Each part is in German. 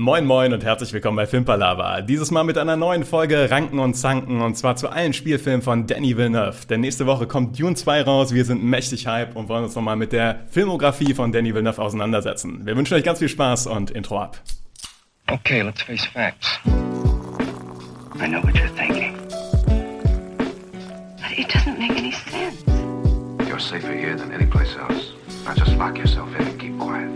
Moin Moin und herzlich willkommen bei Filmpalava. Dieses Mal mit einer neuen Folge Ranken und Zanken und zwar zu allen Spielfilmen von Danny Villeneuve. Denn nächste Woche kommt Dune 2 raus, wir sind mächtig hype und wollen uns nochmal mit der Filmografie von Danny Villeneuve auseinandersetzen. Wir wünschen euch ganz viel Spaß und Intro ab. Okay, let's face facts. I know what you're thinking. But it doesn't make any sense. You're safer here than any place else. Now just lock yourself in and keep quiet.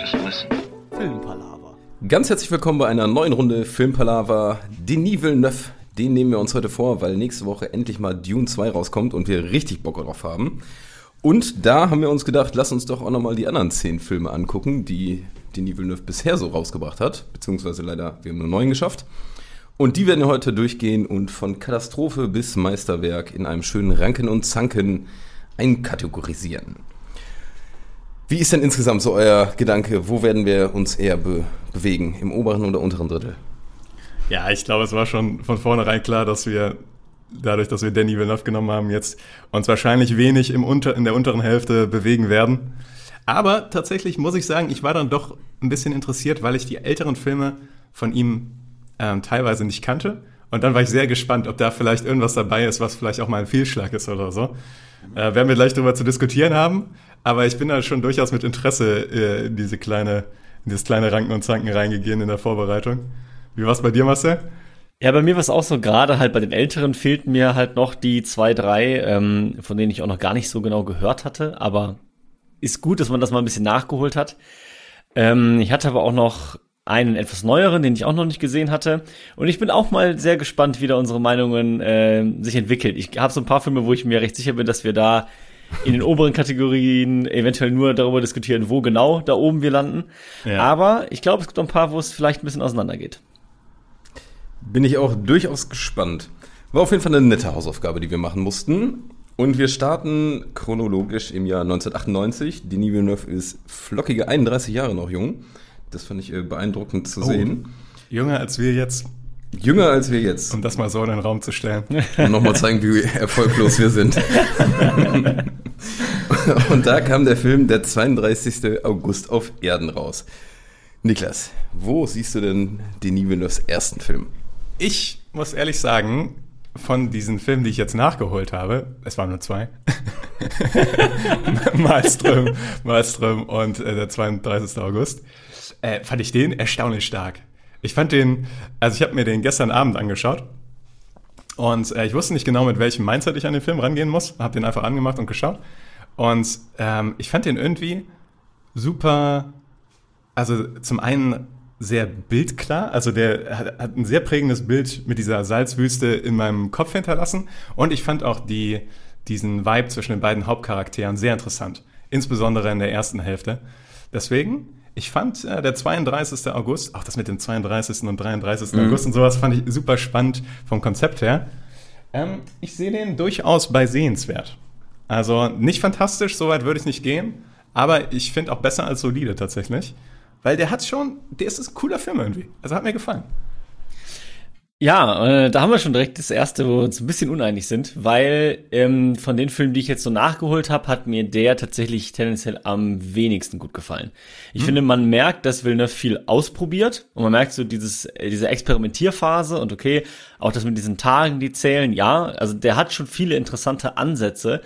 Just listen. Filmpalava. Ganz herzlich willkommen bei einer neuen Runde Filmpalava. Denis Villeneuve, den nehmen wir uns heute vor, weil nächste Woche endlich mal Dune 2 rauskommt und wir richtig Bock drauf haben. Und da haben wir uns gedacht, lass uns doch auch nochmal die anderen zehn Filme angucken, die Denis Villeneuve bisher so rausgebracht hat. Beziehungsweise leider, wir haben nur neun geschafft. Und die werden wir heute durchgehen und von Katastrophe bis Meisterwerk in einem schönen Ranken und Zanken einkategorisieren. Wie ist denn insgesamt so euer Gedanke? Wo werden wir uns eher be bewegen? Im oberen oder unteren Drittel? Ja, ich glaube, es war schon von vornherein klar, dass wir dadurch, dass wir Danny Villeneuve genommen haben, jetzt uns wahrscheinlich wenig im Unter, in der unteren Hälfte bewegen werden. Aber tatsächlich muss ich sagen, ich war dann doch ein bisschen interessiert, weil ich die älteren Filme von ihm ähm, teilweise nicht kannte. Und dann war ich sehr gespannt, ob da vielleicht irgendwas dabei ist, was vielleicht auch mal ein Fehlschlag ist oder so. Äh, werden wir gleich darüber zu diskutieren haben. Aber ich bin da schon durchaus mit Interesse äh, in diese kleine, in dieses kleine Ranken und Zanken reingegangen in der Vorbereitung. Wie war's bei dir, Marcel? Ja, bei mir war es auch so, gerade halt bei den Älteren fehlten mir halt noch die zwei, drei, ähm, von denen ich auch noch gar nicht so genau gehört hatte. Aber ist gut, dass man das mal ein bisschen nachgeholt hat. Ähm, ich hatte aber auch noch einen etwas neueren, den ich auch noch nicht gesehen hatte. Und ich bin auch mal sehr gespannt, wie da unsere Meinungen äh, sich entwickeln. Ich habe so ein paar Filme, wo ich mir recht sicher bin, dass wir da in den oberen Kategorien eventuell nur darüber diskutieren, wo genau da oben wir landen. Ja. Aber ich glaube, es gibt noch ein paar, wo es vielleicht ein bisschen auseinandergeht. Bin ich auch durchaus gespannt. War auf jeden Fall eine nette Hausaufgabe, die wir machen mussten. Und wir starten chronologisch im Jahr 1998. Denis Villeneuve ist flockige 31 Jahre noch jung. Das fand ich äh, beeindruckend zu Oh. sehen. Jünger als wir jetzt, Jünger als wir jetzt. um das mal so in den Raum zu stellen. Und nochmal zeigen, wie erfolglos wir sind. Und da kam der Film der 32. August auf Erden raus. Niklas, wo siehst du denn Denis Villeneuves ersten Film? Ich muss ehrlich sagen, von diesen Filmen, die ich jetzt nachgeholt habe, es waren nur zwei, Malström, Malström und äh, der 32. August, äh, fand ich den erstaunlich stark. Ich fand den, also ich habe mir den gestern Abend angeschaut und äh, ich wusste nicht genau, mit welchem Mindset ich an den Film rangehen muss, habe den einfach angemacht und geschaut und ähm, ich fand den irgendwie super also zum einen sehr bildklar, also der hat, hat ein sehr prägendes Bild mit dieser Salzwüste in meinem Kopf hinterlassen und ich fand auch die, diesen Vibe zwischen den beiden Hauptcharakteren sehr interessant, insbesondere in der ersten Hälfte. Deswegen, ich fand äh, der 32. August, auch das mit dem 32. und 33. August und sowas fand ich super spannend vom Konzept her. Ähm, ich sehe den durchaus bei sehenswert. Also nicht fantastisch, so weit würde ich nicht gehen, aber ich finde auch besser als solide tatsächlich. Weil der hat schon, der ist ein cooler Film irgendwie. Also hat mir gefallen. Ja, äh, da haben wir schon direkt das erste, wo wir uns ein bisschen uneinig sind, weil ähm, von den Filmen, die ich jetzt so nachgeholt habe, hat mir der tatsächlich tendenziell am wenigsten gut gefallen. Ich finde, man merkt, dass Villeneuve viel ausprobiert und man merkt so dieses, äh, diese Experimentierphase und okay, auch das mit diesen Tagen, die zählen, ja, also der hat schon viele interessante Ansätze,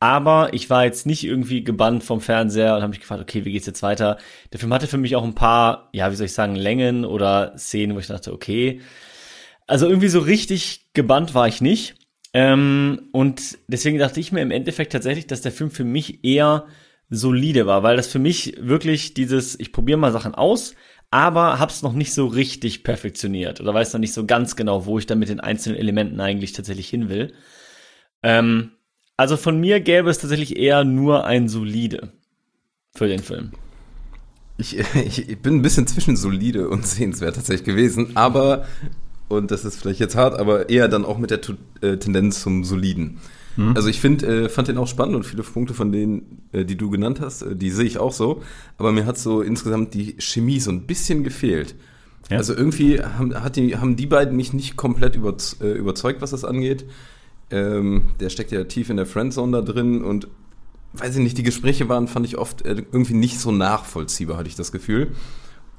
aber ich war jetzt nicht irgendwie gebannt vom Fernseher und habe mich gefragt, okay, wie geht's jetzt weiter? Der Film hatte für mich auch ein paar, ja, wie soll ich sagen, Längen oder Szenen, wo ich dachte, okay, also irgendwie so richtig gebannt war ich nicht. Ähm, und deswegen dachte ich mir im Endeffekt tatsächlich, dass der Film für mich eher solide war, weil das für mich wirklich dieses, ich probiere mal Sachen aus, aber hab's noch nicht so richtig perfektioniert oder weiß noch nicht so ganz genau, wo ich dann mit den einzelnen Elementen eigentlich tatsächlich hin will. Ähm, also von mir gäbe es tatsächlich eher nur ein solide für den Film. Ich, ich, ich bin ein bisschen zwischen solide und sehenswert tatsächlich gewesen, aber, und das ist vielleicht jetzt hart, aber eher dann auch mit der Tu- äh, Tendenz zum Soliden. Also ich finde, äh, fand den auch spannend und viele Punkte von denen, äh, die du genannt hast, äh, die sehe ich auch so. Aber mir hat so insgesamt die Chemie so ein bisschen gefehlt. Ja. Also irgendwie haben, die, haben die beiden mich nicht komplett überz äh, überzeugt, was das angeht. Ähm, der steckt ja tief in der Friendzone da drin und weiß ich nicht, die Gespräche waren, fand ich oft äh, irgendwie nicht so nachvollziehbar, hatte ich das Gefühl.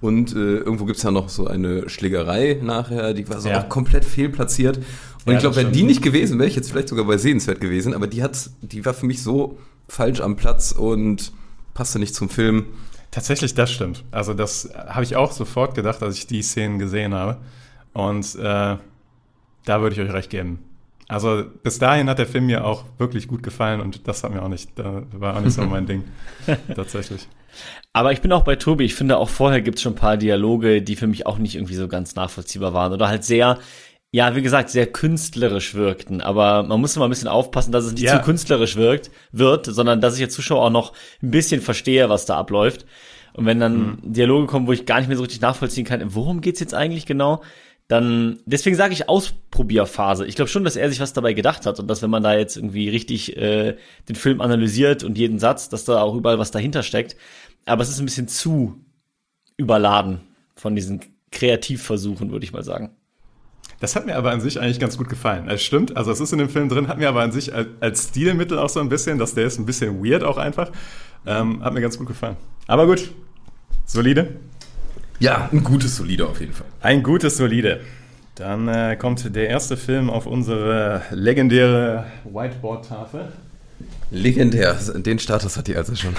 Und äh, irgendwo gibt's ja noch so eine Schlägerei nachher, die war so Ja. auch komplett fehlplatziert. Und Ja, ich glaube, wäre die nicht gewesen, wäre ich jetzt vielleicht sogar bei sehenswert gewesen, aber die hat, die war für mich so falsch am Platz und passte nicht zum Film. Tatsächlich, das stimmt. Also das habe ich auch sofort gedacht, als ich die Szenen gesehen habe. Und äh, da würde ich euch recht geben. Also bis dahin hat der Film mir auch wirklich gut gefallen und das hat mir auch nicht, da war auch nicht so mein Ding. Tatsächlich. Aber ich bin auch bei Tobi. Ich finde, auch vorher gibt es schon ein paar Dialoge, die für mich auch nicht irgendwie so ganz nachvollziehbar waren. Oder halt sehr, ja, wie gesagt, sehr künstlerisch wirkten. Aber man muss immer ein bisschen aufpassen, dass es nicht Ja. zu künstlerisch wirkt, wird, sondern dass ich als Zuschauer auch noch ein bisschen verstehe, was da abläuft. Und wenn dann Dialoge kommen, wo ich gar nicht mehr so richtig nachvollziehen kann, worum geht's jetzt eigentlich genau, dann, deswegen sage ich Ausprobierphase. Ich glaube schon, dass er sich was dabei gedacht hat und dass wenn man da jetzt irgendwie richtig äh, den Film analysiert und jeden Satz, dass da auch überall was dahinter steckt. Aber es ist ein bisschen zu überladen von diesen Kreativversuchen, würde ich mal sagen. Das hat mir aber an sich eigentlich ganz gut gefallen. Es stimmt, also es ist in dem Film drin, hat mir aber an sich als, als Stilmittel auch so ein bisschen, dass der ist ein bisschen weird auch einfach. Ähm, hat mir ganz gut gefallen. Aber gut, solide. Ja, ein gutes, solide auf jeden Fall. Ein gutes Solide. Dann äh, kommt der erste Film auf unsere legendäre Whiteboard-Tafel. Legendär, den Status hat die also schon.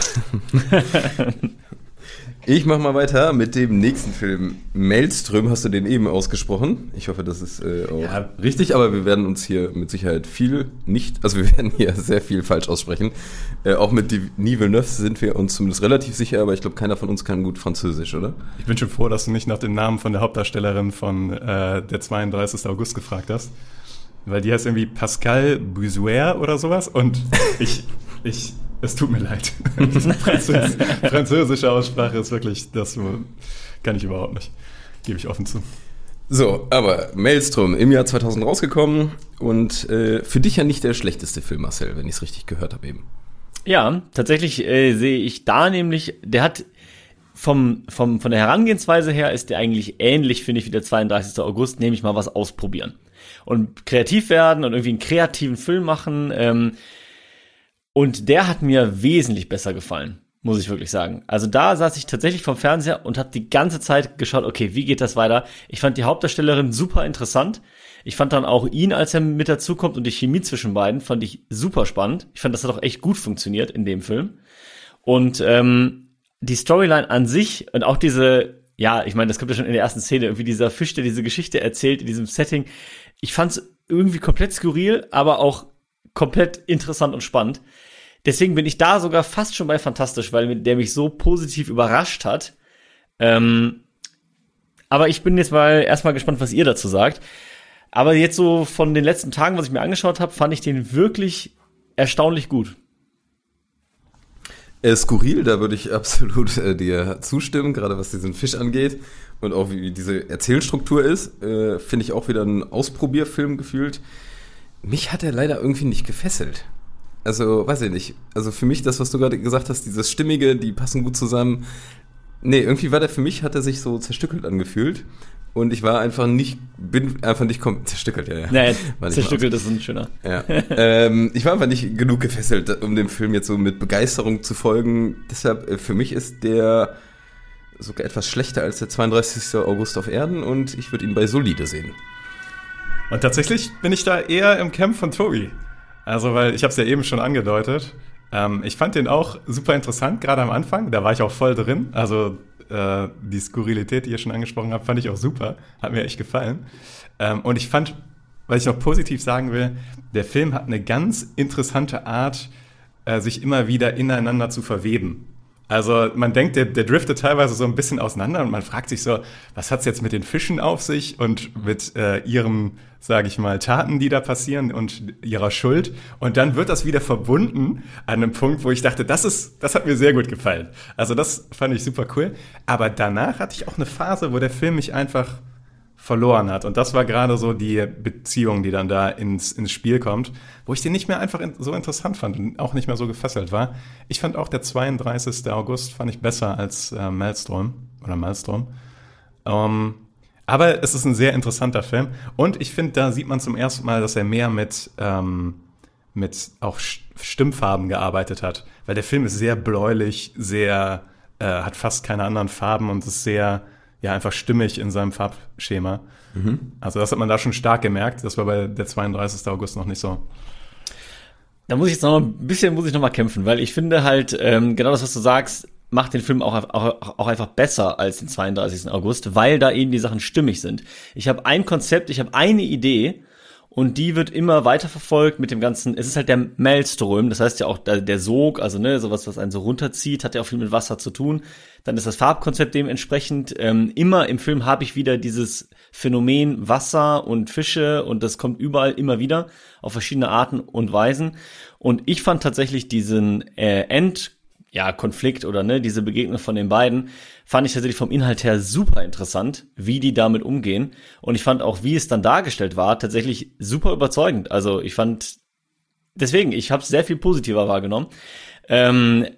ich mach mal weiter mit dem nächsten Film. Maelström hast du den eben ausgesprochen. Ich hoffe, das ist äh, auch Ja. richtig, aber wir werden uns hier mit Sicherheit viel nicht, also wir werden hier sehr viel falsch aussprechen. Äh, auch mit Denis Villeneuve sind wir uns zumindest relativ sicher, aber ich glaube, keiner von uns kann gut Französisch, oder? Ich bin schon froh, dass du nicht nach dem Namen von der Hauptdarstellerin von äh, der 32. August gefragt hast. Weil die heißt irgendwie Pascal Busuer oder sowas. Und ich, ich, es tut mir leid. Französ französische Aussprache ist wirklich, das kann ich überhaupt nicht. Gebe ich offen zu. So, aber Maelstrom im Jahr 2000 rausgekommen und äh, für dich ja nicht der schlechteste Film, Marcel, wenn ich es richtig gehört habe eben. Ja, tatsächlich äh, sehe ich da nämlich, der hat vom, vom, von der Herangehensweise her ist der eigentlich ähnlich, finde ich, wie der 32. August, nämlich mal was ausprobieren. Und kreativ werden und irgendwie einen kreativen Film machen. Ähm, und der hat mir wesentlich besser gefallen, muss ich wirklich sagen. Also da saß ich tatsächlich vom Fernseher und habe die ganze Zeit geschaut, okay, wie geht das weiter? Ich fand die Hauptdarstellerin super interessant. Ich fand dann auch ihn, als er mit dazukommt und die Chemie zwischen beiden, fand ich super spannend. Ich fand, das hat auch echt gut funktioniert in dem Film. Und ähm, die Storyline an sich und auch diese, ja, ich meine, das kommt ja schon in der ersten Szene, irgendwie dieser Fisch, der diese Geschichte erzählt in diesem Setting. Ich fand's irgendwie komplett skurril, aber auch komplett interessant und spannend. Deswegen bin ich da sogar fast schon bei fantastisch, weil der mich so positiv überrascht hat. Ähm, aber ich bin jetzt mal erstmal gespannt, was ihr dazu sagt. Aber jetzt so von den letzten Tagen, was ich mir angeschaut habe, fand ich den wirklich erstaunlich gut. Äh, skurril, da würde ich absolut äh, dir zustimmen, gerade was diesen Fisch angeht und auch wie diese Erzählstruktur ist. Äh, Finde ich auch wieder ein Ausprobierfilm gefühlt. Mich hat er leider irgendwie nicht gefesselt. Also, weiß ich nicht. Also für mich, das, was du gerade gesagt hast, dieses Stimmige, die passen gut zusammen. Nee, irgendwie war der für mich, hat er sich so zerstückelt angefühlt. Und ich war einfach nicht, bin einfach nicht kom zerstückelt, ja, ja. Naja, zerstückelt ist ein schöner. ja. ähm, ich war einfach nicht genug gefesselt, um dem Film jetzt so mit Begeisterung zu folgen. Deshalb, äh, für mich ist der sogar etwas schlechter als der 32. August auf Erden und ich würde ihn bei Solide sehen. Und tatsächlich bin ich da eher im Camp von Tobi. Also, weil ich habe es ja eben schon angedeutet. Ähm, ich fand den auch super interessant, gerade am Anfang. Da war ich auch voll drin. Also äh, die Skurrilität, die ihr schon angesprochen habt, fand ich auch super. Hat mir echt gefallen. Ähm, und ich fand, was ich noch positiv sagen will, der Film hat eine ganz interessante Art, äh, sich immer wieder ineinander zu verweben. Also man denkt, der, der driftet teilweise so ein bisschen auseinander und man fragt sich so, was hat's jetzt mit den Fischen auf sich und mit äh, ihren, sage ich mal, Taten, die da passieren und ihrer Schuld. Und dann wird das wieder verbunden an einem Punkt, wo ich dachte, das ist, das hat mir sehr gut gefallen. Also das fand ich super cool. Aber danach hatte ich auch eine Phase, wo der Film mich einfach verloren hat. Und das war gerade so die Beziehung, die dann da ins, ins Spiel kommt, wo ich den nicht mehr einfach in, so interessant fand und auch nicht mehr so gefesselt war. Ich fand auch der 32. August fand ich besser als äh, Maelstrom oder Maelstrom. Ähm, aber es ist ein sehr interessanter Film und ich finde, da sieht man zum ersten Mal, dass er mehr mit, ähm, mit auch Stimmfarben gearbeitet hat. Weil der Film ist sehr bläulich, sehr, äh, hat fast keine anderen Farben und ist sehr, ja einfach stimmig in seinem Farbschema. Also das hat man da schon stark gemerkt. Das war bei der 32. August noch nicht so. Da muss ich jetzt noch ein bisschen muss ich noch mal kämpfen, weil ich finde halt ähm, genau das, was du sagst, macht den Film auch, auch, auch einfach besser als den 32. August, weil da eben die Sachen stimmig sind. Ich habe ein Konzept, ich habe eine Idee und die wird immer weiter verfolgt mit dem ganzen, es ist halt der Maelstrom, das heißt ja auch der, der Sog, also ne, sowas, was einen so runterzieht, hat ja auch viel mit Wasser zu tun. Dann ist das Farbkonzept dementsprechend. Ähm, immer im Film habe ich wieder dieses Phänomen Wasser und Fische und das kommt überall immer wieder auf verschiedene Arten und Weisen. Und ich fand tatsächlich diesen äh, End ja, Konflikt oder ne, diese Begegnung von den beiden, fand ich tatsächlich vom Inhalt her super interessant, wie die damit umgehen. Und ich fand auch, wie es dann dargestellt war, tatsächlich super überzeugend. Also ich fand, deswegen, ich habe es sehr viel positiver wahrgenommen. Ähm,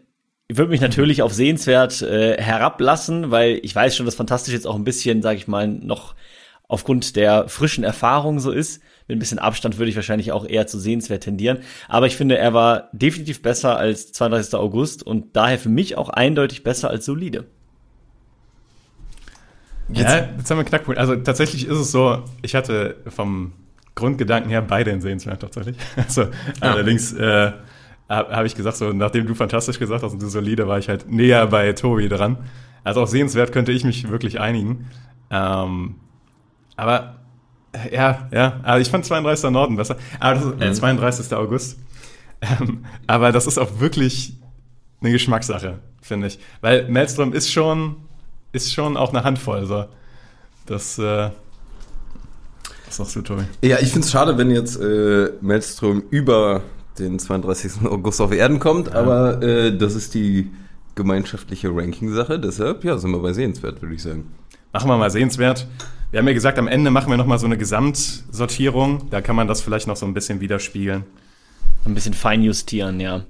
ich würde mich natürlich auf sehenswert äh, herablassen, weil ich weiß schon, dass fantastisch jetzt auch ein bisschen, sage ich mal, noch aufgrund der frischen Erfahrung so ist. Mit ein bisschen Abstand würde ich wahrscheinlich auch eher zu sehenswert tendieren. Aber ich finde, er war definitiv besser als 32. August und daher für mich auch eindeutig besser als solide. ja, jetzt haben wir einen Knackpunkt. Also tatsächlich ist es so, ich hatte vom Grundgedanken her beide in sehenswert tatsächlich. Also allerdings äh, habe hab ich gesagt, so nachdem du fantastisch gesagt hast und du solide, war ich halt näher bei Tobi dran. Also auf sehenswert könnte ich mich wirklich einigen. Ähm, aber ja, ja, also ich fand 32. Norden besser. Aber das ist, äh, 32. August. Ähm, aber das ist auch wirklich eine Geschmackssache, finde ich. Weil Maelstrom ist schon, ist schon auch eine Handvoll. So. Das, äh, was sagst du, Tobi? Ja, ich finde es schade, wenn jetzt äh, Maelstrom über den 32. August auf Erden kommt, aber äh, das ist die gemeinschaftliche Ranking-Sache, deshalb, ja, sind wir bei sehenswert, würde ich sagen. Machen wir mal sehenswert. Wir haben ja gesagt, am Ende machen wir nochmal so eine Gesamtsortierung. Da kann man das vielleicht noch so ein bisschen widerspiegeln. Ein bisschen feinjustieren, ja.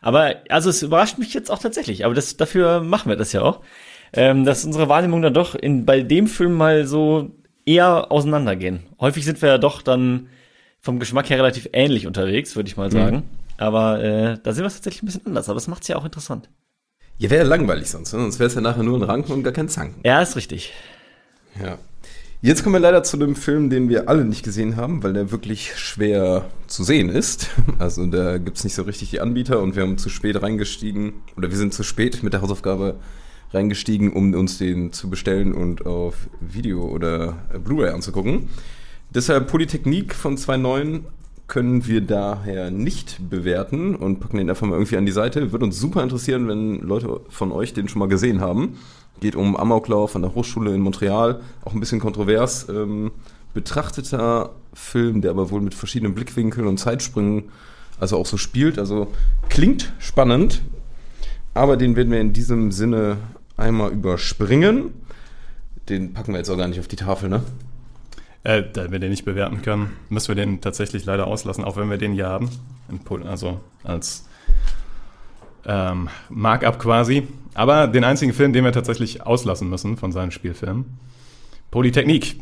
Aber, also es überrascht mich jetzt auch tatsächlich, aber das, dafür machen wir das ja auch. Ähm, dass unsere Wahrnehmungen dann doch in, bei dem Film mal so eher auseinandergehen. Häufig sind wir ja doch dann vom Geschmack her relativ ähnlich unterwegs, würde ich mal sagen. Aber äh, da sind wir tatsächlich ein bisschen anders, aber das macht es ja auch interessant. Ja, wäre ja langweilig sonst, ne? sonst wäre es ja nachher nur ein Ranken und gar kein Zanken. Ja, ist richtig. Ja. Jetzt kommen wir leider zu dem Film, den wir alle nicht gesehen haben, weil der wirklich schwer zu sehen ist. Also da gibt's nicht so richtig die Anbieter und wir haben zu spät reingestiegen, oder wir sind zu spät mit der Hausaufgabe reingestiegen, um uns den zu bestellen und auf Video oder Blu-ray anzugucken. Deshalb Polytechnik von 2.9 können wir daher nicht bewerten und packen den einfach mal irgendwie an die Seite. Würde uns super interessieren, wenn Leute von euch den schon mal gesehen haben. Geht um Amoklauf an der Hochschule in Montreal, auch ein bisschen kontrovers ähm, betrachteter Film, der aber wohl mit verschiedenen Blickwinkeln und Zeitsprüngen also auch so spielt. Also klingt spannend, aber den werden wir in diesem Sinne einmal überspringen. Den packen wir jetzt auch gar nicht auf die Tafel, ne? Äh, da wir den nicht bewerten können, müssen wir den tatsächlich leider auslassen, auch wenn wir den hier haben. Also als ähm, Markup quasi. Aber den einzigen Film, den wir tatsächlich auslassen müssen von seinen Spielfilmen. Polytechnik.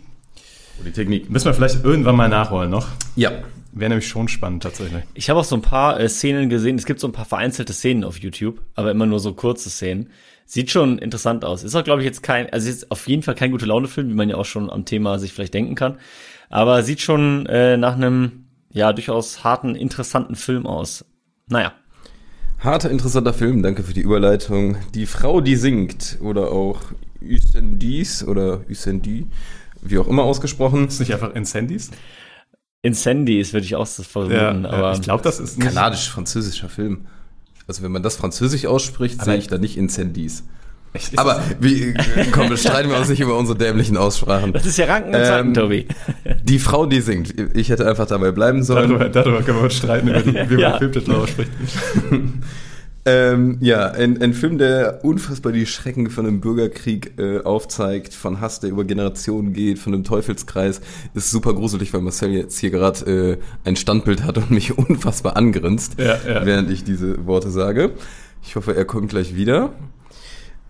Polytechnik. Müssen wir vielleicht irgendwann mal nachholen noch. Ja. Wäre nämlich schon spannend tatsächlich. Ich habe auch so ein paar äh, Szenen gesehen. Es gibt so ein paar vereinzelte Szenen auf YouTube, aber immer nur so kurze Szenen. Sieht schon interessant aus. Ist auch, glaube ich, jetzt kein, also ist auf jeden Fall kein gute Laune-Film, wie man ja auch schon am Thema sich vielleicht denken kann. Aber sieht schon äh, nach einem, ja, durchaus harten, interessanten Film aus. Naja. Harter, interessanter Film, danke für die Überleitung. Die Frau, die singt, oder auch Üsendis oder Üsendi, wie auch immer ausgesprochen. Ist nicht einfach Incendies? Incendies würde ich auch so vermuten, aber ich glaube, das ist nicht. Kanadisch-französischer Film. Also wenn man das französisch ausspricht, sehe ich da nicht Incendies. Ist Aber wie, komm, bestreiten wir uns nicht über unsere dämlichen Aussprachen. das ist ja Ranken und Ähm, Zanken, Tobi. Die Frau, die singt. Ich hätte einfach dabei bleiben sollen. darüber, darüber können wir uns streiten, über die, wie man Ja. Filmtitel ausspricht. Ähm, ja, ein, ein Film, der unfassbar die Schrecken von einem Bürgerkrieg äh, aufzeigt, von Hass, der über Generationen geht, von einem Teufelskreis, ist super gruselig, weil Marcel jetzt hier gerade äh, ein Standbild hat und mich unfassbar angrinst, Ja, ja. während ich diese Worte sage. Ich hoffe, er kommt gleich wieder.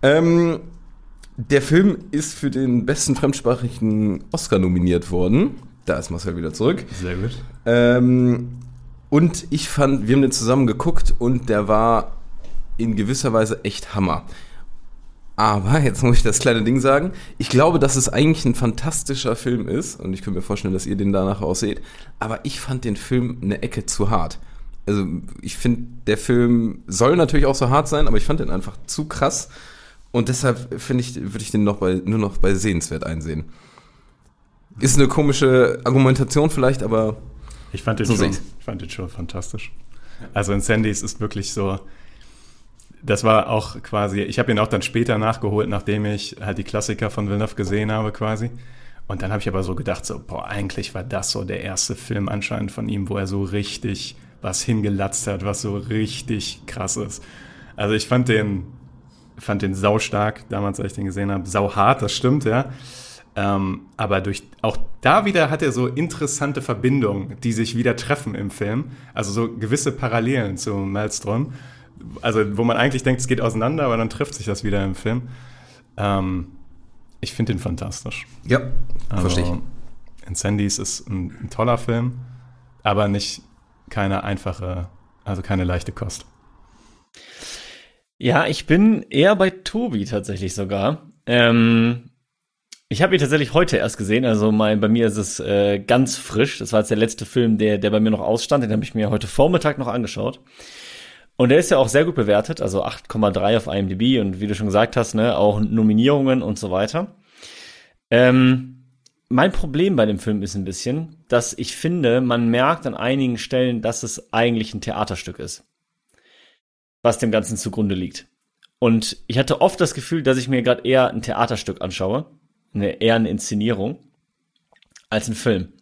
Ähm, der Film ist für den besten fremdsprachigen Oscar nominiert worden. Da ist Marcel wieder zurück. Sehr gut. Ähm, und ich fand, wir haben den zusammen geguckt und der war in gewisser Weise echt Hammer. Aber, jetzt muss ich das kleine Ding sagen, ich glaube, dass es eigentlich ein fantastischer Film ist und ich könnte mir vorstellen, dass ihr den danach auch seht, aber ich fand den Film eine Ecke zu hart. Also ich finde, der Film soll natürlich auch so hart sein, aber ich fand den einfach zu krass und deshalb finde ich, würde ich den noch bei, nur noch bei sehenswert einsehen. Ist eine komische Argumentation vielleicht, aber Ich fand den, So schon, ich fand den schon fantastisch. Also in Sandys ist wirklich so, das war auch quasi, ich habe ihn auch dann später nachgeholt, nachdem ich halt die Klassiker von Villeneuve gesehen habe quasi. Und dann habe ich aber so gedacht, so, boah, eigentlich war das so der erste Film anscheinend von ihm, wo er so richtig was hingelatzt hat, was so richtig krass ist. Also ich fand den, fand den sau stark, damals, als ich den gesehen habe. Sau hart, das stimmt, ja. Ähm, aber durch, auch da wieder hat er so interessante Verbindungen, die sich wieder treffen im Film. Also so gewisse Parallelen zu Maelstrom. Also wo man eigentlich denkt, es geht auseinander, aber dann trifft sich das wieder im Film. Ähm, ich finde den fantastisch. ja, Also, verstehe ich. Incendies ist ein, ein toller Film, aber nicht keine einfache, also keine leichte Kost. Ja, ich bin eher bei Tobi tatsächlich sogar. Ähm, ich habe ihn tatsächlich heute erst gesehen, also mein, bei mir ist es äh, ganz frisch. Das war jetzt der letzte Film, der, der bei mir noch ausstand. Den habe ich mir heute Vormittag noch angeschaut. Und der ist ja auch sehr gut bewertet, also 8,3 auf IMDb und wie du schon gesagt hast, ne, auch Nominierungen und so weiter. Ähm, mein Problem bei dem Film ist ein bisschen, dass ich finde, man merkt an einigen Stellen, dass es eigentlich ein Theaterstück ist, was dem Ganzen zugrunde liegt. Und ich hatte oft das Gefühl, dass ich mir gerade eher ein Theaterstück anschaue, eine, eher eine Inszenierung, als ein Film.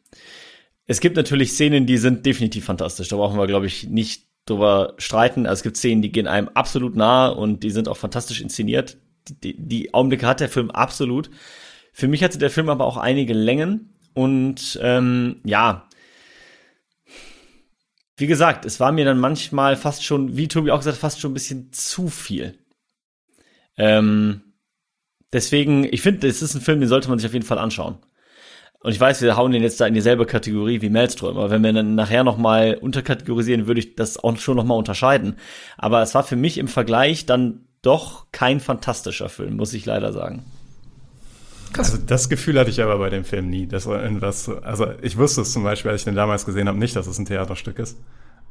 Es gibt natürlich Szenen, die sind definitiv fantastisch. Da brauchen wir, glaube ich, nicht drüber streiten. Also es gibt Szenen, die gehen einem absolut nahe und die sind auch fantastisch inszeniert. Die, die Augenblicke hat der Film absolut. Für mich hatte der Film aber auch einige Längen und ähm, ja, wie gesagt, es war mir dann manchmal fast schon, wie Tobi auch gesagt, fast schon ein bisschen zu viel. Ähm, deswegen, ich finde, es ist ein Film, den sollte man sich auf jeden Fall anschauen. Und ich weiß, wir hauen den jetzt da in dieselbe Kategorie wie Maelstrom, aber wenn wir dann nachher nochmal unterkategorisieren, würde ich das auch schon nochmal unterscheiden. Aber es war für mich im Vergleich dann doch kein fantastischer Film, muss ich leider sagen. Also das Gefühl hatte ich aber bei dem Film nie. Dass irgendwas, also ich wusste es zum Beispiel, als ich den damals gesehen habe, nicht, dass es ein Theaterstück ist.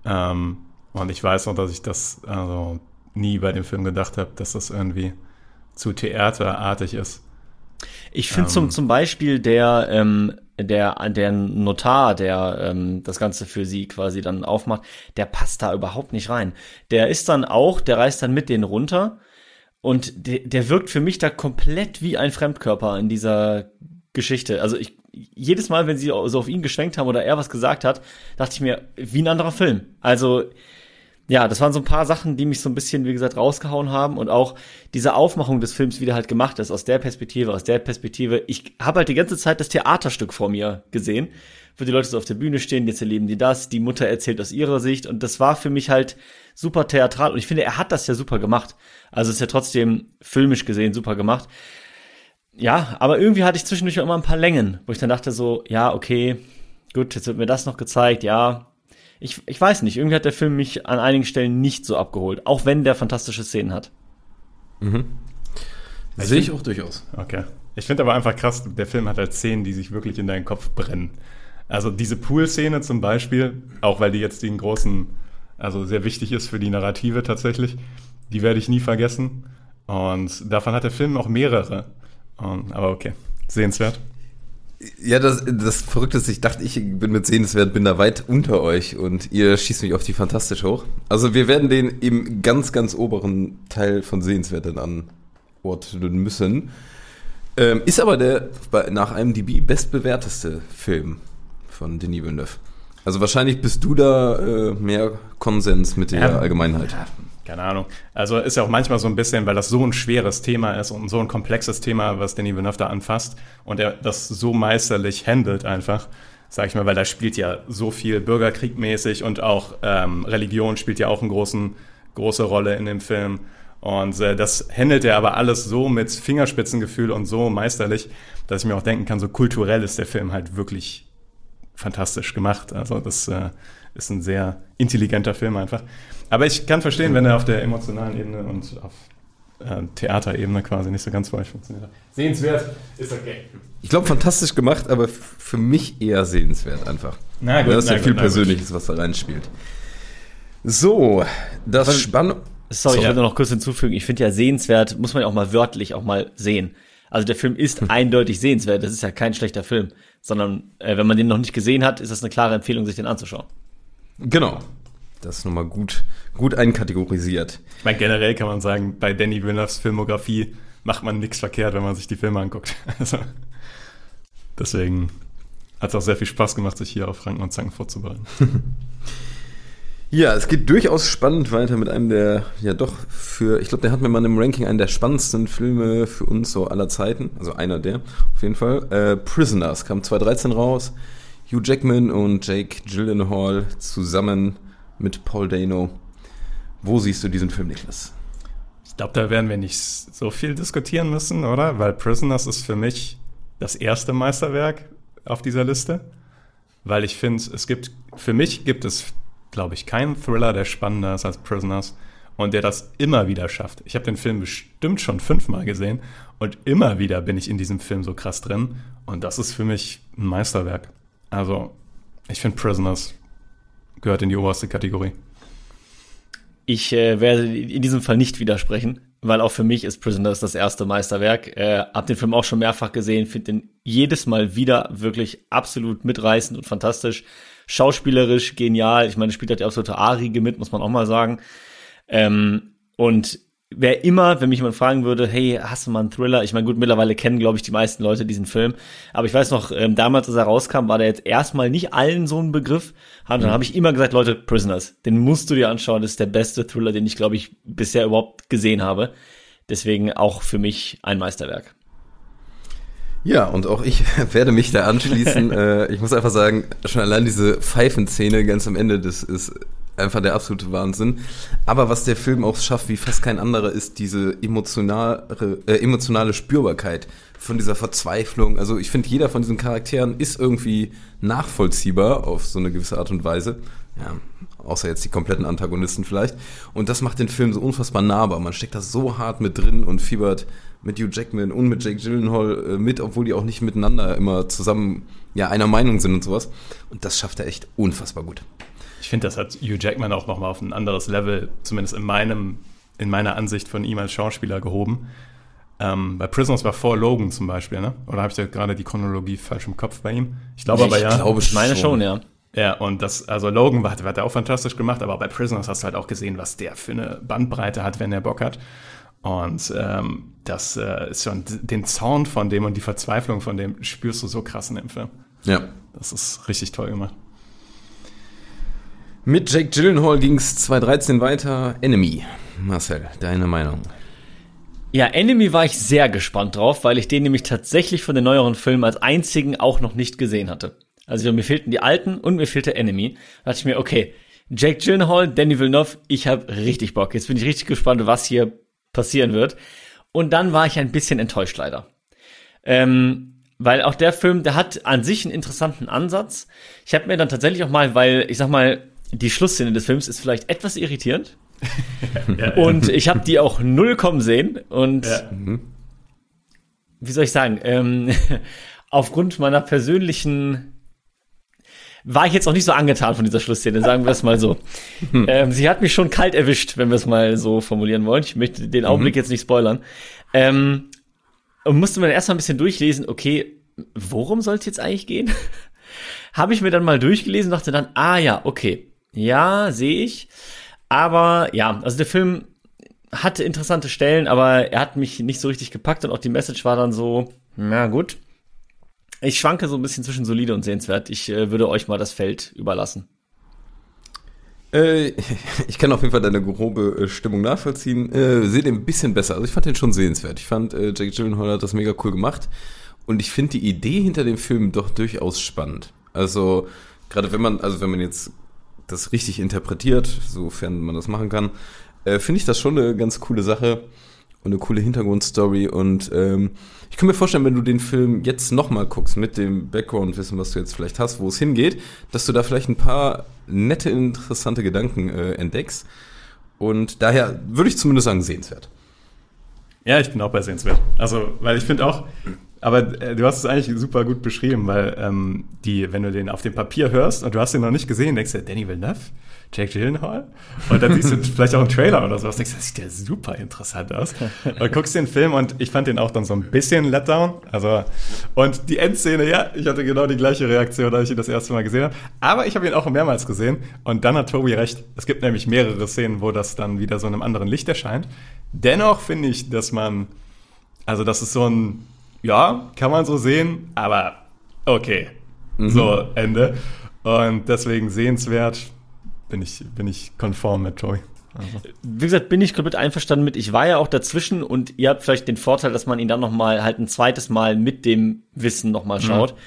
Ähm, und ich weiß noch, dass ich das also nie bei dem Film gedacht habe, dass das irgendwie zu theaterartig ist. Ich finde Ähm. zum, zum Beispiel der, ähm, der, der Notar, der ähm, das Ganze für sie quasi dann aufmacht, der passt da überhaupt nicht rein. Der ist dann auch, der reist dann mit denen runter und der, der wirkt für mich da komplett wie ein Fremdkörper in dieser Geschichte. Also ich, jedes Mal, wenn sie so auf ihn geschwenkt haben oder er was gesagt hat, dachte ich mir, wie ein anderer Film. Also, ja, das waren so ein paar Sachen, die mich so ein bisschen, wie gesagt, rausgehauen haben und auch diese Aufmachung des Films, wie der halt gemacht ist, aus der Perspektive, aus der Perspektive. Ich habe halt die ganze Zeit das Theaterstück vor mir gesehen, wo die Leute so auf der Bühne stehen, jetzt erleben die das, die Mutter erzählt aus ihrer Sicht und das war für mich halt super theatral und ich finde, er hat das ja super gemacht. Also ist ja trotzdem filmisch gesehen super gemacht. Ja, aber irgendwie hatte ich zwischendurch immer ein paar Längen, wo ich dann dachte so, ja, okay, gut, jetzt wird mir das noch gezeigt, ja. Ich, ich weiß nicht, irgendwie hat der Film mich an einigen Stellen nicht so abgeholt, auch wenn der fantastische Szenen hat. Sehe ich auch durchaus. Okay. Ich finde aber einfach krass, der Film hat halt Szenen, die sich wirklich in deinen Kopf brennen. Also diese Pool-Szene zum Beispiel, auch weil die jetzt den großen, also sehr wichtig ist für die Narrative tatsächlich, die werde ich nie vergessen. Und davon hat der Film auch mehrere. Und, aber okay, sehenswert. Ja, das, das Verrückte ist, ich dachte, ich bin mit sehenswert, bin da weit unter euch und ihr schießt mich auf die fantastisch hoch. Also wir werden den im ganz, ganz oberen Teil von sehenswert dann anordnen müssen. Ähm, ist aber der nach IMDb bestbewerteste Film von Denis Villeneuve. Also wahrscheinlich bist du da äh, mehr Konsens mit der Ja. Allgemeinheit. Keine Ahnung. Also ist ja auch manchmal so ein bisschen, weil das so ein schweres Thema ist und so ein komplexes Thema, was Denis Villeneuve da anfasst und er das so meisterlich handelt einfach, sag ich mal, weil da spielt ja so viel Bürgerkrieg mäßig und auch ähm, Religion spielt ja auch eine große Rolle in dem Film. Und äh, das handelt er aber alles so mit Fingerspitzengefühl und so meisterlich, dass ich mir auch denken kann, so kulturell ist der Film halt wirklich fantastisch gemacht. Also das äh, ist ein sehr intelligenter Film einfach. Aber ich kann verstehen, wenn er auf der emotionalen Ebene und auf äh, Theaterebene quasi nicht so ganz für euch funktioniert hat. Sehenswert ist okay. Ich glaube, fantastisch gemacht, aber für mich eher sehenswert einfach. Na gut, da ist na ja gut, viel na gut. Persönliches, was da reinspielt. So, das Spannung. Sorry, ich So. will nur noch kurz hinzufügen. Ich finde ja sehenswert, muss man ja auch mal wörtlich auch mal sehen. Also der Film ist eindeutig sehenswert. Das ist ja kein schlechter Film, sondern äh, wenn man den noch nicht gesehen hat, ist das eine klare Empfehlung, sich den anzuschauen. Genau. Das ist nochmal gut, gut einkategorisiert. Ich meine, generell kann man sagen, bei Danny Villeneuves Filmografie macht man nichts verkehrt, wenn man sich die Filme anguckt. Also, deswegen hat es auch sehr viel Spaß gemacht, sich hier auf Ranken und Zanken vorzubereiten. Ja, es geht durchaus spannend weiter mit einem der, ja doch, für, ich glaube, der hat mir mal im Ranking einen der spannendsten Filme für uns so aller Zeiten. Also einer der, auf jeden Fall. Äh, Prisoners kam 2013 raus. Hugh Jackman und Jake Gyllenhaal zusammen mit Paul Dano. Wo siehst du diesen Film, Niklas? Ich glaube, da werden wir nicht so viel diskutieren müssen, oder? Weil Prisoners ist für mich das erste Meisterwerk auf dieser Liste. Weil ich finde, es gibt, für mich gibt es, glaube ich, keinen Thriller, der spannender ist als Prisoners und der das immer wieder schafft. Ich habe den Film bestimmt schon fünfmal gesehen und immer wieder bin ich in diesem Film so krass drin und das ist für mich ein Meisterwerk. Also, ich finde Prisoners gehört in die oberste Kategorie. Ich äh, werde in diesem Fall nicht widersprechen, weil auch für mich ist Prisoners das erste Meisterwerk. Äh, hab den Film auch schon mehrfach gesehen, finde den jedes Mal wieder wirklich absolut mitreißend und fantastisch. Schauspielerisch genial. Ich meine, spielt halt die absolute A-Riege mit, muss man auch mal sagen. Ähm, und wer immer, wenn mich jemand fragen würde, hey, hast du mal einen Thriller? Ich meine, gut, mittlerweile kennen, glaube ich, die meisten Leute diesen Film. Aber ich weiß noch, ähm, damals, als er rauskam, war der jetzt erstmal nicht allen so ein Begriff. Und dann habe ich immer gesagt, Leute, Prisoners, den musst du dir anschauen. Das ist der beste Thriller, den ich, glaube ich, bisher überhaupt gesehen habe. Deswegen auch für mich ein Meisterwerk. Ja, und auch ich werde mich da anschließen. äh, ich muss einfach sagen, schon allein diese Pfeifenszene ganz am Ende, das ist einfach der absolute Wahnsinn. Aber was der Film auch schafft, wie fast kein anderer, ist diese emotionale, äh, emotionale Spürbarkeit von dieser Verzweiflung. Also ich finde, jeder von diesen Charakteren ist irgendwie nachvollziehbar auf so eine gewisse Art und Weise. Ja, außer jetzt die kompletten Antagonisten vielleicht. Und das macht den Film so unfassbar nahbar. Man steckt da so hart mit drin und fiebert mit Hugh Jackman und mit Jake Gyllenhaal äh, mit, obwohl die auch nicht miteinander immer zusammen ja einer Meinung sind und sowas. Und das schafft er echt unfassbar gut. Ich finde, das hat Hugh Jackman auch nochmal auf ein anderes Level, zumindest in meinem, in meiner Ansicht von ihm als Schauspieler gehoben. Ähm, bei Prisoners war vor Logan zum Beispiel, ne? Oder habe ich da gerade die Chronologie falsch im Kopf bei ihm? Ich glaube aber Ich ja. glaube Ich meine schon, ja. Ja, und das, also Logan hat, hat er auch fantastisch gemacht, aber bei Prisoners hast du halt auch gesehen, was der für eine Bandbreite hat, wenn er Bock hat. Und ähm, das äh, ist schon, den Zorn von dem und die Verzweiflung von dem spürst du so krass in dem Film. Ja. Das ist richtig toll gemacht. Mit Jake Gyllenhaal ging es 2013 weiter. Enemy. Marcel, deine Meinung? Ja, Enemy war ich sehr gespannt drauf, weil ich den nämlich tatsächlich von den neueren Filmen als einzigen auch noch nicht gesehen hatte. Also mir fehlten die alten und mir fehlte Enemy. Da dachte ich mir, okay, Jake Gyllenhaal, Danny Villeneuve, ich habe richtig Bock. Jetzt bin ich richtig gespannt, was hier passieren wird. Und dann war ich ein bisschen enttäuscht leider. Ähm, weil auch der Film, der hat an sich einen interessanten Ansatz. Ich habe mir dann tatsächlich auch mal, weil ich sag mal, die Schlussszene des Films ist vielleicht etwas irritierend. und ich habe die auch null kommen sehen. Und Ja. wie soll ich sagen, ähm, aufgrund meiner persönlichen war ich jetzt auch nicht so angetan von dieser Schlussszene, sagen wir es mal so. ähm, sie hat mich schon kalt erwischt, wenn wir es mal so formulieren wollen. Ich möchte den Augenblick jetzt nicht spoilern. Ähm, und musste mir dann erstmal ein bisschen durchlesen, okay, worum soll es jetzt eigentlich gehen? Habe ich mir dann mal durchgelesen und dachte dann, ah ja, okay, ja, sehe ich. Aber ja, also der Film hatte interessante Stellen, aber er hat mich nicht so richtig gepackt und auch die Message war dann so, na gut. Ich schwanke so ein bisschen zwischen solide und sehenswert. Ich äh, würde euch mal das Feld überlassen. Äh, ich kann auf jeden Fall deine grobe äh, Stimmung nachvollziehen. Äh, sehe den ein bisschen besser. Also ich fand den schon sehenswert. Ich fand, äh, Jake Gyllenhaal hat das mega cool gemacht. Und ich finde die Idee hinter dem Film doch durchaus spannend. Also, gerade wenn man, also wenn man jetzt das richtig interpretiert, sofern man das machen kann, äh, finde ich das schon eine ganz coole Sache und eine coole Hintergrundstory. Und ähm, ich kann mir vorstellen, wenn du den Film jetzt nochmal guckst, mit dem Background-Wissen, was du jetzt vielleicht hast, wo es hingeht, dass du da vielleicht ein paar nette, interessante Gedanken äh, entdeckst. Und daher würde ich zumindest sagen, sehenswert. Ja, ich bin auch bei sehenswert. Also, weil ich finde auch, aber äh, du hast es eigentlich super gut beschrieben, weil ähm, die, wenn du den auf dem Papier hörst und du hast ihn noch nicht gesehen, denkst du, Danny Villeneuve, Jake Gyllenhaal und dann siehst du vielleicht auch einen Trailer oder sowas, denkst du, das sieht ja super interessant aus. Und guckst den Film und ich fand den auch dann so ein bisschen Letdown. Also und die Endszene, ja, ich hatte genau die gleiche Reaktion, als ich ihn das erste Mal gesehen habe. Aber ich habe ihn auch mehrmals gesehen und dann hat Tobi recht. Es gibt nämlich mehrere Szenen, wo das dann wieder so in einem anderen Licht erscheint. Dennoch finde ich, dass man, also das ist so ein ja, kann man so sehen, aber okay. Mhm. So, Ende. Und deswegen sehenswert bin ich, bin ich konform mit Toy. Also. Wie gesagt, bin ich komplett einverstanden mit. Ich war ja auch dazwischen und ihr habt vielleicht den Vorteil, dass man ihn dann noch mal halt ein zweites Mal mit dem Wissen noch mal mhm. schaut. Mhm.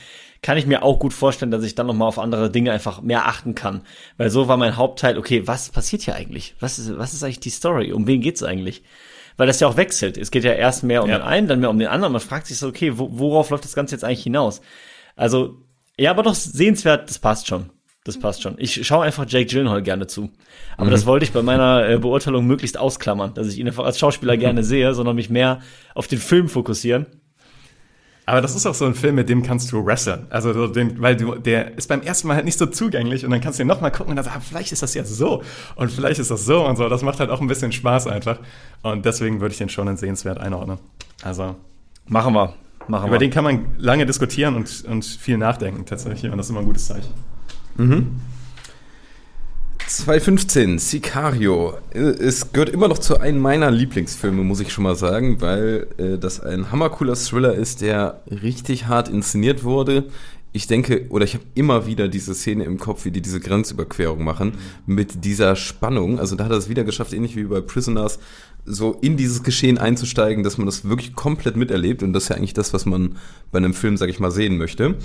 Kann ich mir auch gut vorstellen, dass ich dann noch mal auf andere Dinge einfach mehr achten kann. Weil so war mein Hauptteil, okay, was passiert hier eigentlich? Was ist, was ist eigentlich die Story? Um wen geht's eigentlich? weil das ja auch wechselt. Es geht ja erst mehr um ja. den einen, dann mehr um den anderen. Man fragt sich so, okay, worauf läuft das Ganze jetzt eigentlich hinaus? Also, ja, aber doch sehenswert, das passt schon. Das passt schon. Ich schaue einfach Jake Gyllenhaal gerne zu. Aber mhm. das wollte ich bei meiner äh, Beurteilung möglichst ausklammern, dass ich ihn einfach als Schauspieler mhm. gerne sehe, sondern mich mehr auf den Film fokussieren. Aber das ist auch so ein Film, mit dem kannst du wresteln. Also den, weil du, der ist beim ersten Mal halt nicht so zugänglich und dann kannst du ihn nochmal gucken und dann sagst, ah, vielleicht ist das ja so und vielleicht ist das so und so. Das macht halt auch ein bisschen Spaß einfach. Und deswegen würde ich den schon in sehenswert einordnen. Also. Machen wir. Machen über wir. den kann man lange diskutieren und, und viel nachdenken tatsächlich. Und das ist immer ein gutes Zeichen. Mhm. 2015, Sicario. Es gehört immer noch zu einem meiner Lieblingsfilme, muss ich schon mal sagen, weil äh, das ein hammercooler Thriller ist, der richtig hart inszeniert wurde. Ich denke, oder ich habe immer wieder diese Szene im Kopf, wie die diese Grenzüberquerung machen, mit dieser Spannung. Also da hat er es wieder geschafft, ähnlich wie bei Prisoners, so in dieses Geschehen einzusteigen, dass man das wirklich komplett miterlebt. Und das ist ja eigentlich das, was man bei einem Film, sag ich mal, sehen möchte.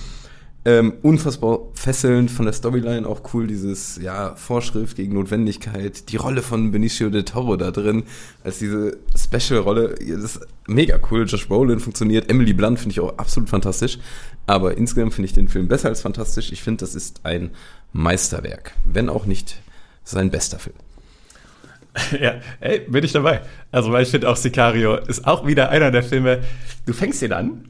Ähm, unfassbar fesselnd von der Storyline, auch cool, dieses, ja, Vorschrift gegen Notwendigkeit, die Rolle von Benicio del Toro da drin, als diese Special-Rolle, das ist mega cool, Josh Brolin funktioniert, Emily Blunt finde ich auch absolut fantastisch, aber insgesamt finde ich den Film besser als fantastisch, ich finde, das ist ein Meisterwerk, wenn auch nicht sein bester Film. Ja, ey, bin ich dabei. Also, weil ich finde auch Sicario ist auch wieder einer der Filme, du fängst den an